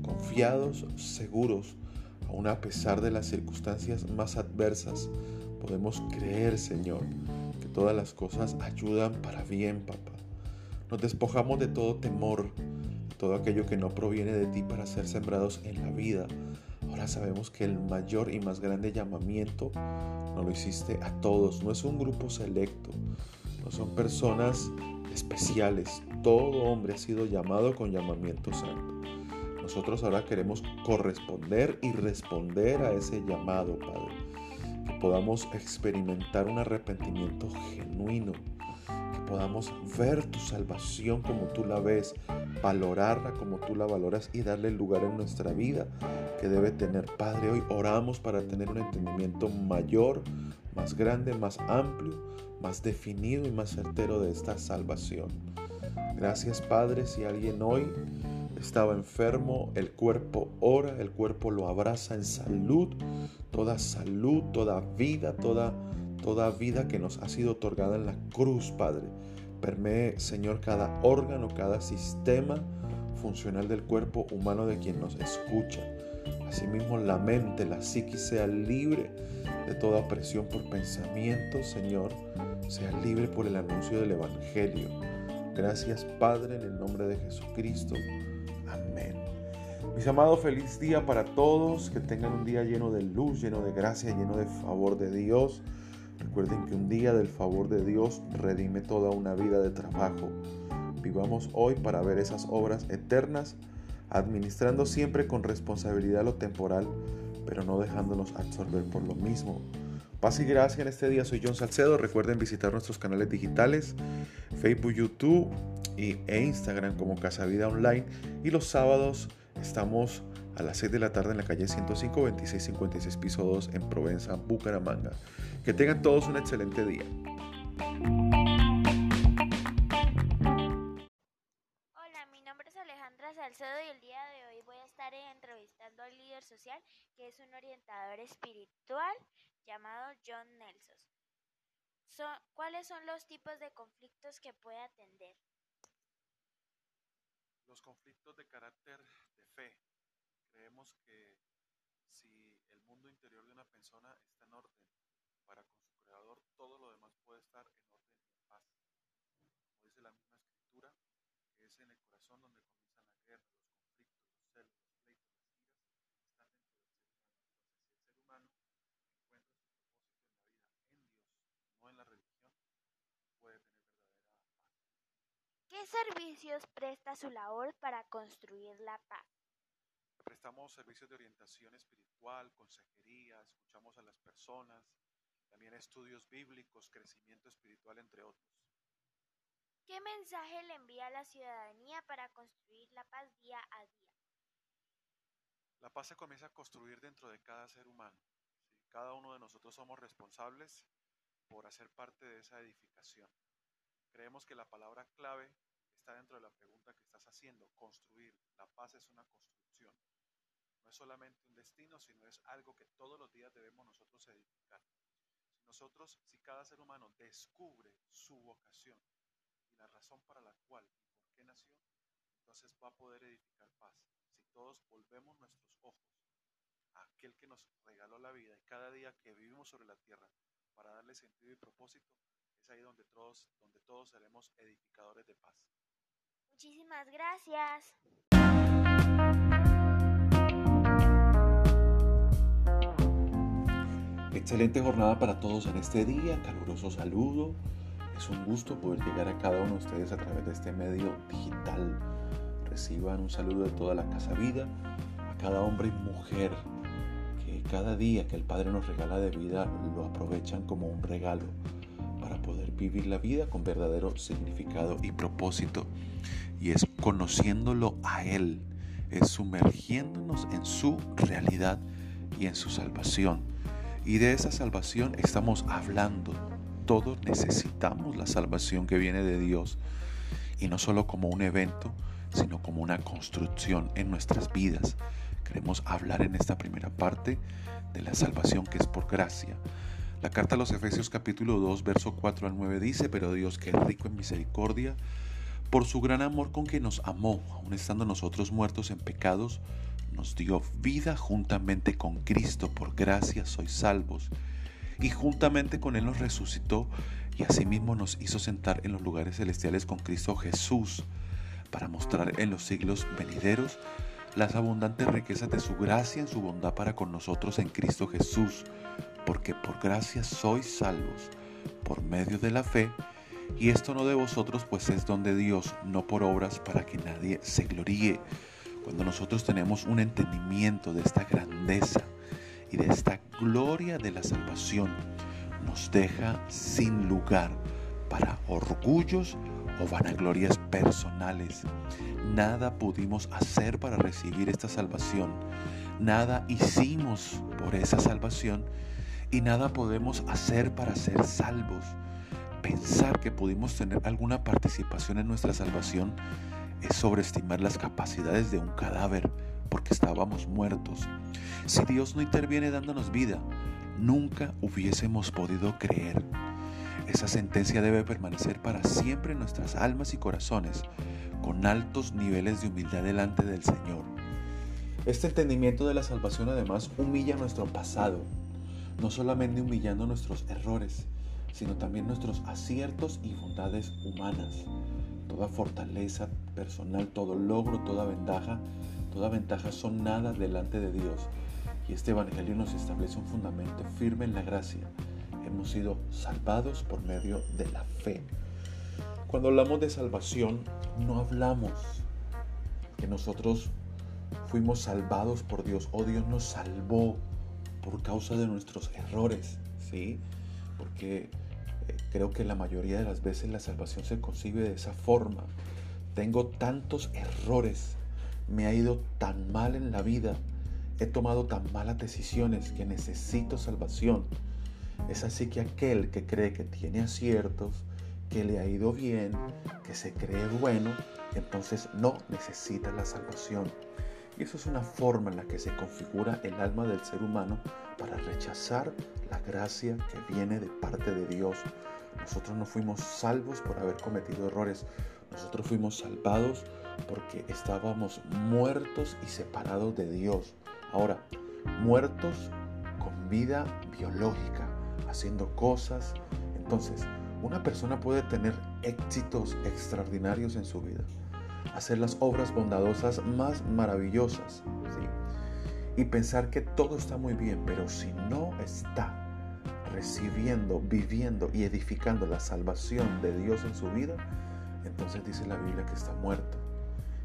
confiados, seguros, aun a pesar de las circunstancias más adversas. Podemos creer, Señor, que todas las cosas ayudan para bien, papá. Nos despojamos de todo temor, de todo aquello que no proviene de ti para ser sembrados en la vida. Ahora sabemos que el mayor y más grande llamamiento no lo hiciste a todos, no es un grupo selecto, no son personas especiales. Todo hombre ha sido llamado con llamamiento santo. Nosotros ahora queremos corresponder y responder a ese llamado, Padre. Podamos experimentar un arrepentimiento genuino. Que podamos ver tu salvación como tú la ves, valorarla como tú la valoras y darle el lugar en nuestra vida que debe tener. Padre, hoy oramos para tener un entendimiento mayor, más grande, más amplio, más definido y más certero de esta salvación. Gracias Padre, si alguien hoy estaba enfermo, el cuerpo ora, el cuerpo lo abraza en salud, toda salud, toda vida, toda, toda vida que nos ha sido otorgada en la cruz, Padre. Permee, Señor, cada órgano, cada sistema funcional del cuerpo humano de quien nos escucha. Asimismo, la mente, la psiquis sea libre de toda opresión por pensamiento, Señor, sea libre por el anuncio del Evangelio. Gracias, Padre, en el nombre de Jesucristo. Mis amados, feliz día para todos. Que tengan un día lleno de luz, lleno de gracia, lleno de favor de Dios. Recuerden que un día del favor de Dios redime toda una vida de trabajo. Vivamos hoy para ver esas obras eternas, administrando siempre con responsabilidad lo temporal, pero no dejándonos absorber por lo mismo. Paz y gracia en este día, soy John Salcedo. Recuerden visitar nuestros canales digitales, Facebook, YouTube e Instagram como Casa Vida Online. Y los sábados estamos a las 6 de la tarde en la calle 105 2656 piso 2 en Provenza, Bucaramanga. Que tengan todos un excelente día. Hola, mi nombre es Alejandra Salcedo y el día de hoy voy a estar entrevistando al líder social que es un orientador espiritual llamado John Nelson. ¿Cuáles son los tipos de conflictos que puede atender? Los conflictos de carácter fe. Creemos que si el mundo interior de una persona está en orden para con su creador, todo lo demás puede estar en orden y en paz. Como dice la misma escritura, que es en el corazón donde comienzan la guerra, los conflictos, los celos, los pleitos, las iras, están dentro del ser humano. Entonces, si el ser humano encuentra su propósito en la vida en Dios, no en la religión, puede tener verdadera paz. ¿Qué servicios presta su labor para construir la paz? Prestamos servicios de orientación espiritual, consejería, escuchamos a las personas, también estudios bíblicos, crecimiento espiritual, entre otros. ¿Qué mensaje le envía a la ciudadanía para construir la paz día a día? La paz se comienza a construir dentro de cada ser humano. cada uno de nosotros somos responsables por hacer parte de esa edificación. Creemos que la palabra clave está dentro de la pregunta que estás haciendo, construir. La paz es una construcción. No es solamente un destino, sino es algo que todos los días debemos nosotros edificar. Si nosotros, si cada ser humano descubre su vocación y la razón para la cual y por qué nació, entonces va a poder edificar paz. Si todos volvemos nuestros ojos a aquel que nos regaló la vida y cada día que vivimos sobre la tierra para darle sentido y propósito, es ahí donde todos, donde todos seremos edificadores de paz. Muchísimas gracias. Excelente jornada para todos en este día, caluroso saludo. Es un gusto poder llegar a cada uno de ustedes a través de este medio digital. Reciban un saludo de toda la Casa Vida, a cada hombre y mujer que cada día que el Padre nos regala de vida lo aprovechan como un regalo para poder vivir la vida con verdadero significado y propósito. Y es conociéndolo a Él, es sumergiéndonos en su realidad y en su salvación. Y de esa salvación estamos hablando. Todos necesitamos la salvación que viene de Dios. Y no solo como un evento, sino como una construcción en nuestras vidas. Queremos hablar en esta primera parte de la salvación que es por gracia. La carta a los Efesios capítulo 2, verso 4 al 9 dice, pero Dios que es rico en misericordia, por su gran amor con que nos amó, aun estando nosotros muertos en pecados, nos dio vida juntamente con Cristo, por gracia sois salvos. Y juntamente con Él nos resucitó y asimismo nos hizo sentar en los lugares celestiales con Cristo Jesús, para mostrar en los siglos venideros las abundantes riquezas de su gracia en su bondad para con nosotros en Cristo Jesús porque por gracia sois salvos, por medio de la fe, y esto no de vosotros, pues es don de Dios, no por obras para que nadie se gloríe. Cuando nosotros tenemos un entendimiento de esta grandeza y de esta gloria de la salvación, nos deja sin lugar para orgullos o vanaglorias personales. Nada pudimos hacer para recibir esta salvación. Nada hicimos por esa salvación y nada podemos hacer para ser salvos. Pensar que pudimos tener alguna participación en nuestra salvación es sobreestimar las capacidades de un cadáver porque estábamos muertos. Si Dios no interviene dándonos vida, nunca hubiésemos podido creer. Esa sentencia debe permanecer para siempre en nuestras almas y corazones, con altos niveles de humildad delante del Señor. Este entendimiento de la salvación además humilla nuestro pasado, no solamente humillando nuestros errores, sino también nuestros aciertos y bondades humanas. Toda fortaleza personal, todo logro, toda ventaja, toda ventaja son nada delante de Dios. Y este Evangelio nos establece un fundamento firme en la gracia. Hemos sido salvados por medio de la fe. Cuando hablamos de salvación, no hablamos que nosotros fuimos salvados por Dios o Dios nos salvó por causa de nuestros errores, ¿sí? Porque creo que la mayoría de las veces la salvación se concibe de esa forma. Tengo tantos errores, me ha ido tan mal en la vida, he tomado tan malas decisiones que necesito salvación. Es así que aquel que cree que tiene aciertos, que le ha ido bien, que se cree bueno, entonces no necesita la salvación. Y eso es una forma en la que se configura el alma del ser humano para rechazar la gracia que viene de parte de Dios. Nosotros no fuimos salvos por haber cometido errores. Nosotros fuimos salvados porque estábamos muertos y separados de Dios. Ahora, muertos con vida biológica, haciendo cosas. Entonces, una persona puede tener éxitos extraordinarios en su vida hacer las obras bondadosas más maravillosas. Y pensar que todo está muy bien, pero si no está recibiendo, viviendo y edificando la salvación de Dios en su vida, entonces dice la Biblia que está muerto.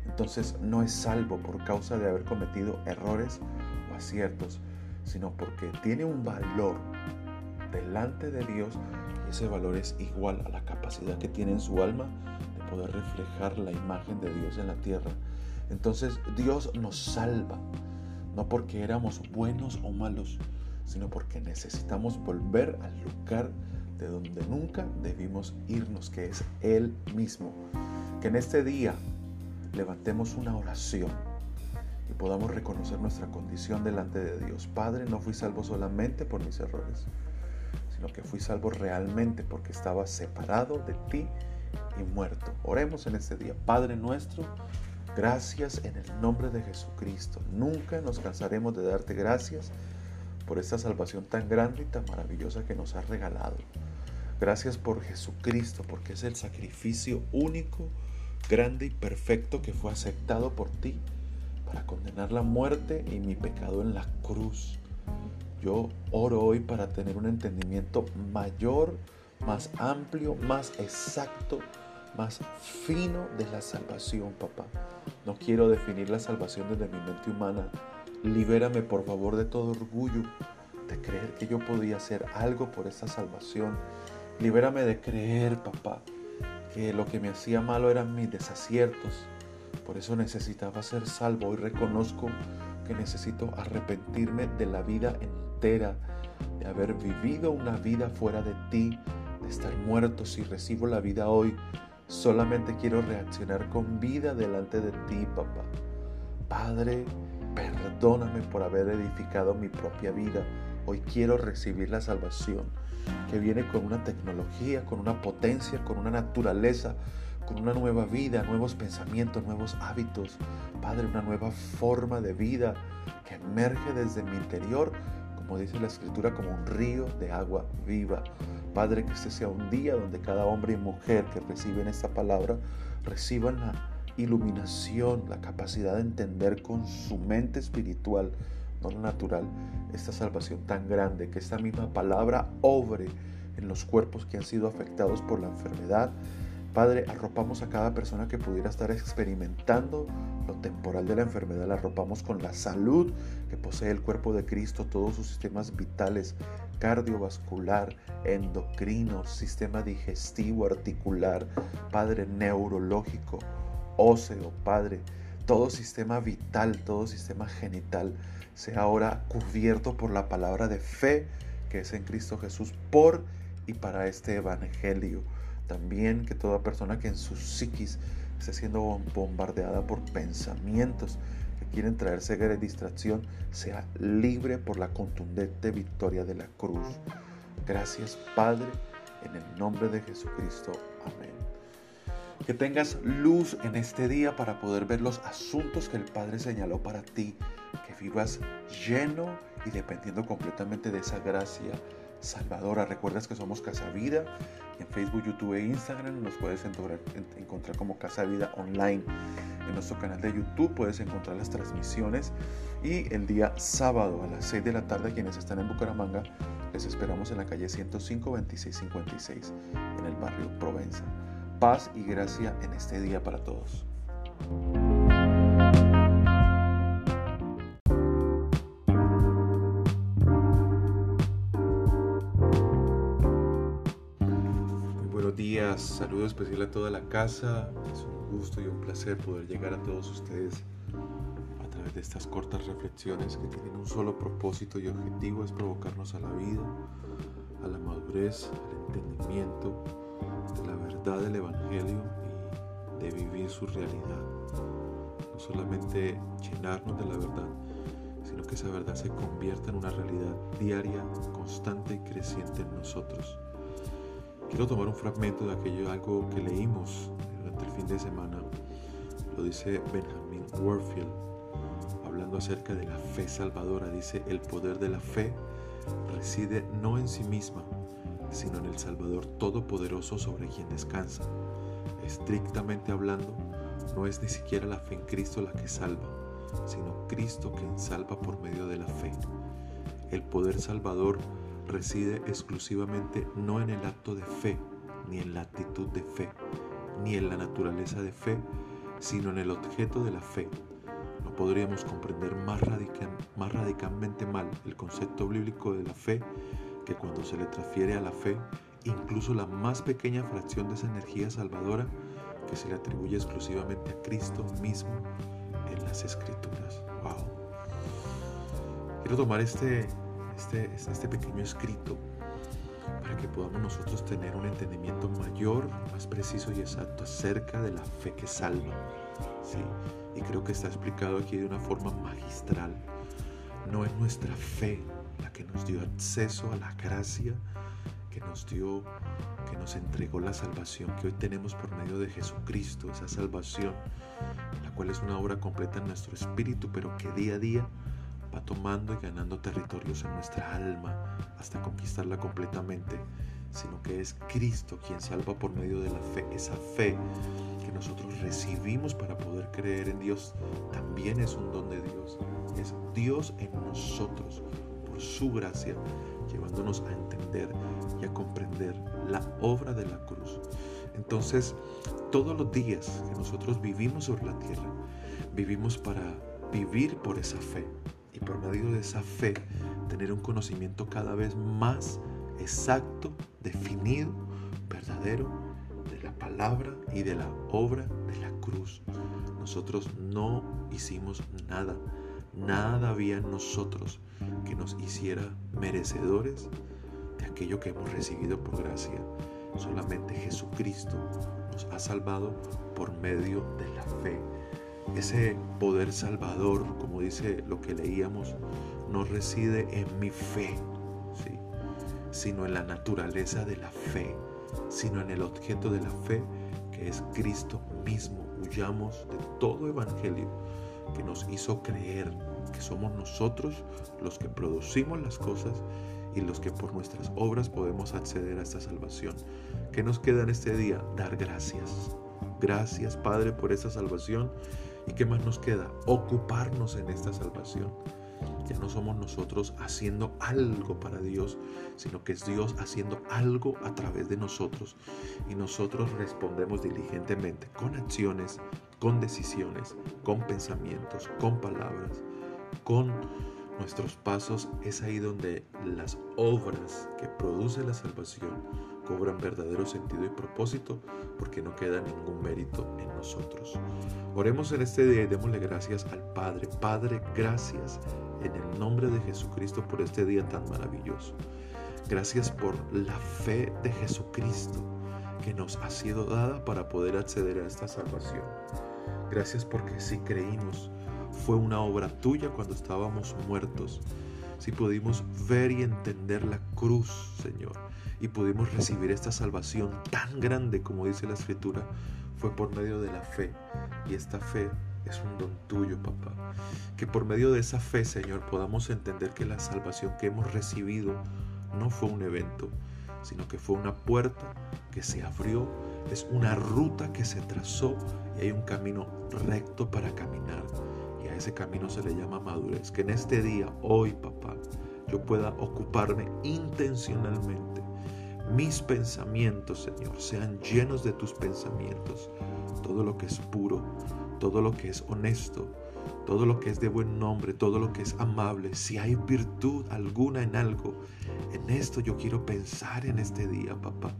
Entonces no es salvo por causa de haber cometido errores o aciertos, sino porque tiene un valor delante de Dios y ese valor es igual a la capacidad que tiene en su alma poder reflejar la imagen de Dios en la tierra. Entonces Dios nos salva, no porque éramos buenos o malos, sino porque necesitamos volver al lugar de donde nunca debimos irnos, que es Él mismo. Que en este día levantemos una oración y podamos reconocer nuestra condición delante de Dios. Padre, no fui salvo solamente por mis errores, sino que fui salvo realmente porque estaba separado de ti y muerto. Oremos en este día. Padre nuestro, gracias en el nombre de Jesucristo. Nunca nos cansaremos de darte gracias por esta salvación tan grande y tan maravillosa que nos has regalado. Gracias por Jesucristo, porque es el sacrificio único, grande y perfecto que fue aceptado por ti para condenar la muerte y mi pecado en la cruz. Yo oro hoy para tener un entendimiento mayor, más amplio, más exacto, más fino de la salvación, papá. No quiero definir la salvación desde mi mente humana. Libérame, por favor, de todo orgullo, de creer que yo podía hacer algo por esta salvación. Libérame de creer, papá, que lo que me hacía malo eran mis desaciertos. Por eso necesitaba ser salvo. Hoy reconozco que necesito arrepentirme de la vida entera, de haber vivido una vida fuera de ti, de estar muerto. Si recibo la vida hoy, solamente quiero reaccionar con vida delante de ti, papá. Padre, perdóname por haber edificado mi propia vida. Hoy quiero recibir la salvación que viene con una tecnología, con una potencia, con una naturaleza, con una nueva vida, nuevos pensamientos, nuevos hábitos. Padre, una nueva forma de vida que emerge desde mi interior, como dice la escritura, como un río de agua viva. Padre, que este sea un día donde cada hombre y mujer que reciben esta palabra reciban la iluminación, la capacidad de entender con su mente espiritual, no natural, esta salvación tan grande, que esta misma palabra obre en los cuerpos que han sido afectados por la enfermedad, Padre, arropamos a cada persona que pudiera estar experimentando lo temporal de la enfermedad, la arropamos con la salud que posee el cuerpo de Cristo, todos sus sistemas vitales, cardiovascular, endocrino, sistema digestivo, articular, Padre, neurológico, óseo, Padre, todo sistema vital, todo sistema genital sea ahora cubierto por la palabra de fe que es en Cristo Jesús por y para este evangelio. También que toda persona que en su psiquis esté siendo bombardeada por pensamientos que quieren traer ceguera y distracción, sea libre por la contundente victoria de la cruz. Gracias Padre, en el nombre de Jesucristo. Amén. Que tengas luz en este día para poder ver los asuntos que el Padre señaló para ti. Que vivas lleno y dependiendo completamente de esa gracia salvadora. Recuerdas que somos Casa Vida en Facebook, YouTube e Instagram nos puedes encontrar como Casa Vida Online. En nuestro canal de YouTube puedes encontrar las transmisiones y el día sábado a las 6 de la tarde quienes están en Bucaramanga les esperamos en la calle 105 2656 en el barrio Provenza. Paz y gracia en este día para todos. días, saludo especial a toda la casa. Es un gusto y un placer poder llegar a todos ustedes a través de estas cortas reflexiones que tienen un solo propósito y objetivo, es provocarnos a la vida, a la madurez, al entendimiento la verdad del Evangelio y de vivir su realidad. No solamente llenarnos de la verdad, sino que esa verdad se convierta en una realidad diaria, constante y creciente en nosotros. Quiero tomar un fragmento de aquello, algo que leímos durante el fin de semana. Lo dice Benjamin Warfield, hablando acerca de la fe salvadora. Dice, el poder de la fe reside no en sí misma, sino en el Salvador Todopoderoso sobre quien descansa. Estrictamente hablando, no es ni siquiera la fe en Cristo la que salva, sino Cristo quien salva por medio de la fe. El poder salvador reside exclusivamente no en el acto de fe, ni en la actitud de fe, ni en la naturaleza de fe, sino en el objeto de la fe. No podríamos comprender más, más radicalmente mal el concepto bíblico de la fe que cuando se le transfiere a la fe incluso la más pequeña fracción de esa energía salvadora que se le atribuye exclusivamente a Cristo mismo en las Escrituras. Wow. Quiero tomar este este, este pequeño escrito para que podamos nosotros tener un entendimiento mayor, más preciso y exacto acerca de la fe que salva. ¿sí? Y creo que está explicado aquí de una forma magistral. No es nuestra fe la que nos dio acceso a la gracia que nos dio, que nos entregó la salvación que hoy tenemos por medio de Jesucristo, esa salvación, la cual es una obra completa en nuestro espíritu, pero que día a día va tomando y ganando territorios en nuestra alma hasta conquistarla completamente, sino que es Cristo quien salva por medio de la fe, esa fe que nosotros recibimos para poder creer en Dios, también es un don de Dios, es Dios en nosotros, su gracia, llevándonos a entender y a comprender la obra de la cruz. Entonces, todos los días que nosotros vivimos sobre la tierra, vivimos para vivir por esa fe, y por medio de esa fe tener un conocimiento cada vez más exacto, definido, verdadero de la palabra y de la obra de la cruz. Nosotros no hicimos nada, nada había en nosotros que nos hiciera merecedores de aquello que hemos recibido por gracia. Solamente Jesucristo nos ha salvado por medio de la fe ese poder salvador, como dice lo que leíamos, no reside en mi fe, sino en la naturaleza de la fe, sino en el objeto de la fe que es Cristo mismo. Huyamos de todo evangelio que nos hizo creer que somos nosotros los que producimos las cosas y los que por nuestras obras podemos acceder a esta salvación. ¿Qué nos queda en este día? Dar gracias. Gracias Padre por esa salvación ¿Y qué más nos queda? Ocuparnos en esta salvación. No somos nosotros haciendo algo para Dios, sino que es Dios haciendo algo a través de nosotros. Y nosotros respondemos diligentemente con acciones, con decisiones, con pensamientos, con palabras, con nuestros pasos. Es ahí donde las obras que produce la salvación cobran verdadero sentido y propósito porque no queda ningún mérito en nosotros. Oremos en este día y démosle gracias al Padre. Padre, gracias en el nombre de Jesucristo por este día tan maravilloso. Gracias por la fe de Jesucristo que nos ha sido dada para poder acceder a esta salvación. Gracias porque si creímos, fue una obra tuya cuando estábamos muertos. Si pudimos ver y entender la cruz, Señor, y pudimos recibir esta salvación tan grande como dice la escritura, fue por medio de la fe. Y esta fe es un don tuyo, papá. Que por medio de esa fe, Señor, podamos entender que la salvación que hemos recibido no fue un evento, sino que fue una puerta que se abrió, es una ruta que se trazó y hay un camino recto para caminar. Y a ese camino se le llama madurez. Que en este día, hoy, papá, yo pueda ocuparme intencionalmente mis pensamientos, Señor, sean llenos de tus pensamientos. Todo lo que es puro, todo lo que es honesto, todo lo que es de buen nombre, todo lo que es amable, si hay virtud alguna en algo, en esto yo quiero pensar en este día, papá.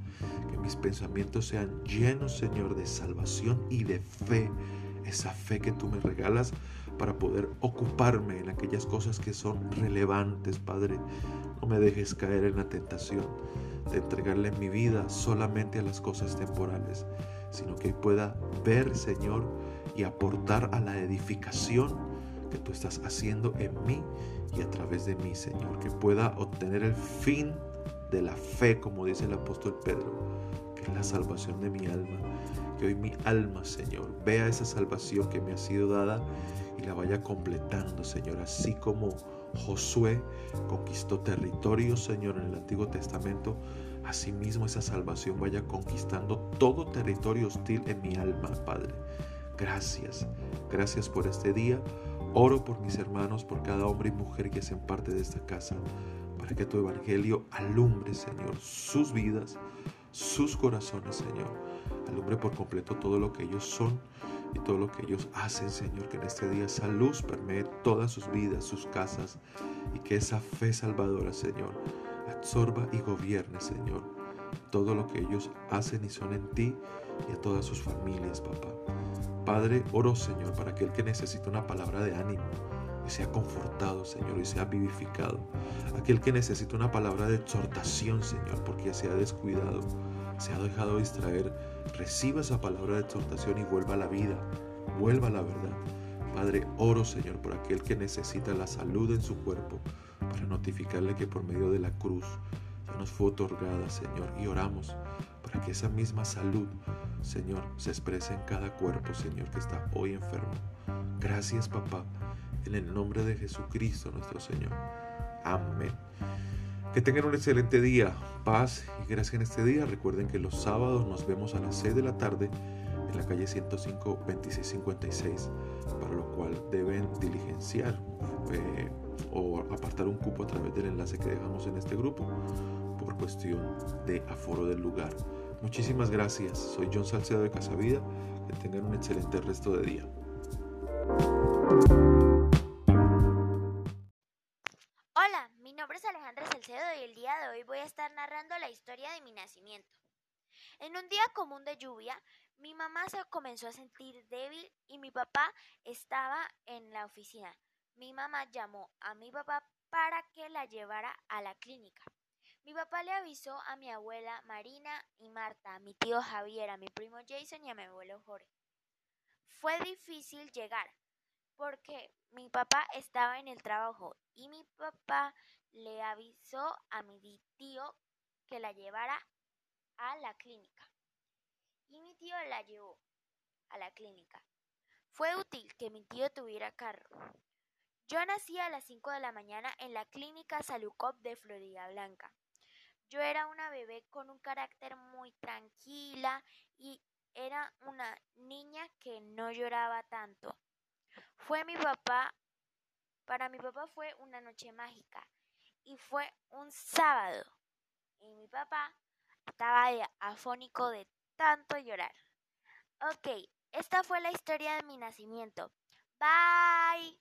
Que mis pensamientos sean llenos, Señor, de salvación y de fe. Esa fe que tú me regalas para poder ocuparme en aquellas cosas que son relevantes, Padre. No me dejes caer en la tentación de entregarle mi vida solamente a las cosas temporales, sino que pueda ver, Señor, y aportar a la edificación que tú estás haciendo en mí y a través de mí, Señor, que pueda obtener el fin de la fe, como dice el apóstol Pedro, que es la salvación de mi alma. Que hoy mi alma, Señor, vea esa salvación que me ha sido dada la vaya completando, Señor, así como Josué conquistó territorio, Señor, en el Antiguo Testamento. Asimismo, esa salvación vaya conquistando todo territorio hostil en mi alma, Padre. Gracias, gracias por este día. Oro por mis hermanos, por cada hombre y mujer que hacen parte de esta casa, para que tu evangelio alumbre, Señor, sus vidas, sus corazones, Señor. Alumbre por completo todo lo que ellos son y todo lo que ellos hacen, Señor, que en este día esa luz permee todas sus vidas, sus casas, y que esa fe salvadora, Señor, absorba y gobierne, Señor, todo lo que ellos hacen y son en ti y a todas sus familias, papá. Padre, oro, Señor, para aquel que necesita una palabra de ánimo, y sea confortado, Señor, y sea vivificado. Aquel que necesita una palabra de exhortación, Señor, porque se ha descuidado, se ha dejado distraer, reciba esa palabra de exhortación y vuelva a la vida, vuelva a la verdad. Padre, oro, Señor, por aquel que necesita la salud en su cuerpo, para notificarle que por medio de la cruz ya nos fue otorgada, Señor, y oramos para que esa misma salud, Señor, se exprese en cada cuerpo, Señor, que está hoy enfermo. Gracias, papá, en el nombre de Jesucristo nuestro Señor. Amén. Que tengan un excelente día, paz y gracias en este día. Recuerden que los sábados nos vemos a las 6 de la tarde en la calle 105 2656, para lo cual deben diligenciar eh, o apartar un cupo a través del enlace que dejamos en este grupo por cuestión de aforo del lugar. Muchísimas gracias. Soy John Salcedo de Casavida. Que tengan un excelente resto de día. Mi nombre es Alejandra Salcedo y el día de hoy voy a estar narrando la historia de mi nacimiento. En un día común de lluvia, mi mamá se comenzó a sentir débil y mi papá estaba en la oficina. Mi mamá llamó a mi papá para que la llevara a la clínica. Mi papá le avisó a mi abuela Marina y Marta, a mi tío Javier, a mi primo Jason y a mi abuelo Jorge. Fue difícil llegar porque mi papá estaba en el trabajo y mi papá le avisó a mi tío que la llevara a la clínica. Y mi tío la llevó a la clínica. Fue útil que mi tío tuviera carro. Yo nací a las 5 de la mañana en la clínica Salucop de Florida Blanca. Yo era una bebé con un carácter muy tranquila y era una niña que no lloraba tanto. Fue mi papá, para mi papá fue una noche mágica y fue un sábado. Y mi papá estaba afónico de tanto llorar. Ok, esta fue la historia de mi nacimiento. Bye.